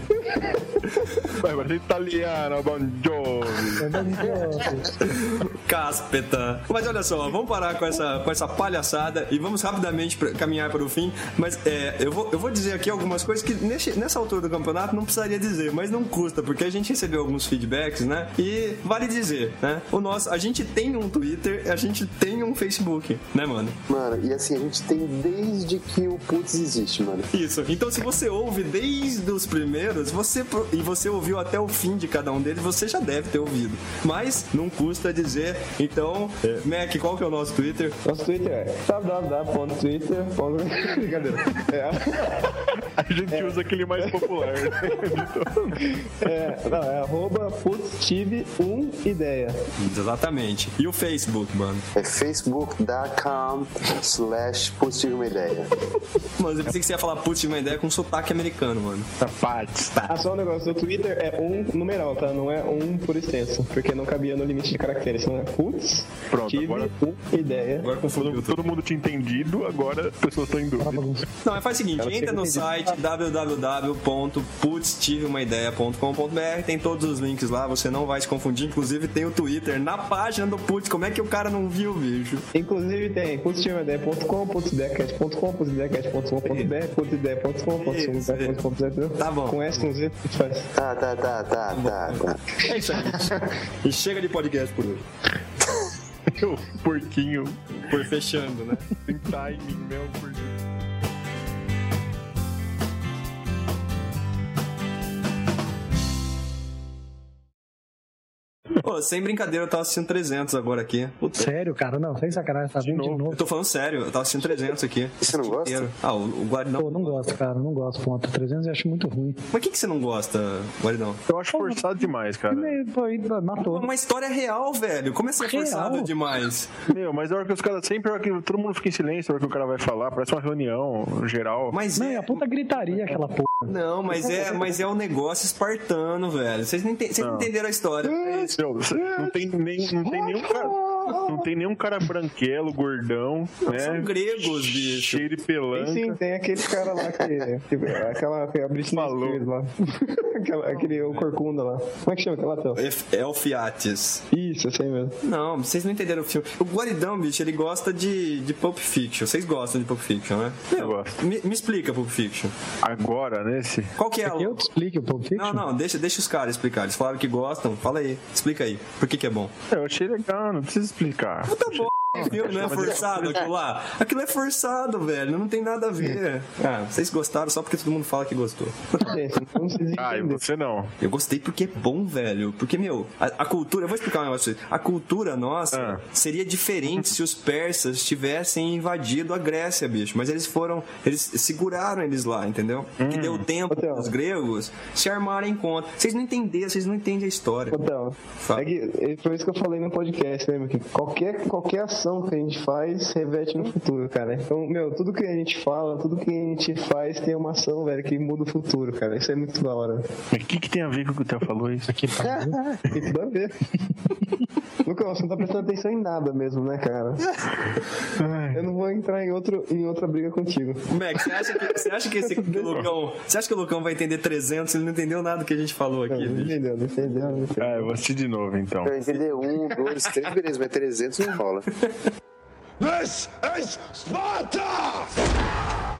Vai, mas italiano, Bon Jovi. É Bon Jovi. Cáspeta. Mas olha só, vamos parar com essa, com essa palhaçada e vamos rapidamente pra- caminhar para o fim. Mas é, eu, vou, eu vou dizer aqui algumas coisas que nesse- nessa altura do campeonato não precisaria dizer, mas não custa, porque a gente recebeu alguns feedbacks, né? E vale dizer, né? O nosso, a gente tem um Twitter, a gente tem um Facebook, né, mano? Mano, e assim, a gente tem desde que o Putz existe, mano. Isso. Então, se você ouve desde os primeiros, você pro- e você ouviu até o fim de cada um deles, você já deve ter ouvido. Mas não custa dizer. Então, é, Mac, qual que é o nosso Twitter? Nosso Twitter é www.twitter. Brincadeira. É, A gente usa aquele mais popular. né? é, não, é arroba putztive1 ideia. Exatamente. E o Facebook, mano. É facebook.com slash Putz tive uma ideia. Mano, eu pensei que você ia falar putz, tive uma ideia com sotaque americano, mano. Sapatos. Ah, só um negócio, o Twitter é um numeral, tá? Não é um por extenso, porque não cabia no limite de caracteres. Então é putz, Pronto, tive agora- um ideia. Agora confundiu Todo, mundo tinha entendido, agora as pessoas estão em dúvida. Não, mas faz o seguinte, entra no entendido. Site tem todos os links lá, você não vai se confundir. Inclusive tem o Twitter na página do Putz. Como é que o cara não viu, bicho? Inclusive tem putztiveumaideias.com, putzideacast.com, putzideacast.com.br, putzideia.com, putzideia.com.br. Tá bom. Com S, com Z, faz. Tá, tá, tá, tá, tá, tá. É isso aí. e chega de podcast por hoje. O porquinho Foi fechando, né? tem timing, né? O porquinho. Ô, sem brincadeira, eu tava assistindo 300 agora aqui. Puta. Sério, cara? Não, sem sacanagem, tá vindo de novo. Eu tô falando sério, eu tava assistindo 300 aqui. Você não gosta? Inteiro. Ah, o, o Guaridão. Pô, não gosto, cara, não gosto. Ponto 300 eu acho muito ruim. Mas o que, que você não gosta, Guaridão? Eu acho forçado demais, cara. Pô, aí matou. Uma história real, velho. Como é ser Real? forçado demais? Meu, mas a hora que os caras sempre, a hora que todo mundo fica em silêncio, a hora que o cara vai falar, parece uma reunião geral. Mas Não, é é. a puta gritaria aquela porra. Não, mas é, mas é um negócio espartano, velho. Vocês não, vocês não entenderam a história. É você- não tem, nem, não tem nenhum cara. Não tem nenhum cara branquelo, gordão, né? São gregos, bicho. Cheio de Tem pelanca. sim, tem aquele cara lá que. que aquela que a Britney Falou. Spears lá. aquela, aquele o corcunda lá. Como é que chama aquela tela? Elfiates. Isso, esse aí mesmo. Não, vocês não entenderam o filme. O Guaridão, bicho, ele gosta de, de Pulp Fiction. Vocês gostam de Pulp Fiction, né? Eu gosto. Me, me explica Pulp Fiction. Agora, nesse. Qual que é a... Eu te explico o Pulp Fiction? Não, não, deixa, deixa os caras explicar. Eles falaram que gostam. Fala aí, explica aí. Por que que é bom? Eu achei legal, não precisa explicar. Tá bom. Filme, não é forçado aquilo lá. Aquilo é forçado, velho. Não tem nada a ver. Ah, vocês gostaram só porque todo mundo fala que gostou. Ah, e você não. Eu gostei porque é bom, velho. Porque, meu, a, a cultura. Eu vou explicar um negócio. pra vocês. A cultura nossa Ah. seria diferente se os persas tivessem invadido a Grécia, bicho. Mas eles foram. Eles seguraram eles lá, entendeu? Que deu tempo Então. os gregos se armarem contra. Vocês não entenderam, vocês não entendem a história. Então, Fala. é que, é por isso que eu falei no podcast, lembra? Que qualquer, qualquer ação que a gente faz reverte no futuro, cara. Então, meu, tudo que a gente fala, tudo que a gente faz tem uma ação, velho, que muda o futuro, cara. Isso é muito da hora. Mas o que, que tem a ver com o que o Theo falou isso? Aqui, tá. Tem tudo a ver. Lucas, você não tá prestando atenção em nada mesmo, né, cara? Eu não vou entrar em, outro, em outra briga contigo. Max, você acha que, você acha que esse que o Lucão. Você acha que o Lucão vai entender 300? Ele não entendeu nada do que a gente falou Não, aqui, não bicho. entendeu, não entendeu, não entendeu. Ah, eu vou assistir de novo então. Eu entender um, dois, três, beleza, mas 300 não rola. This is Sparta!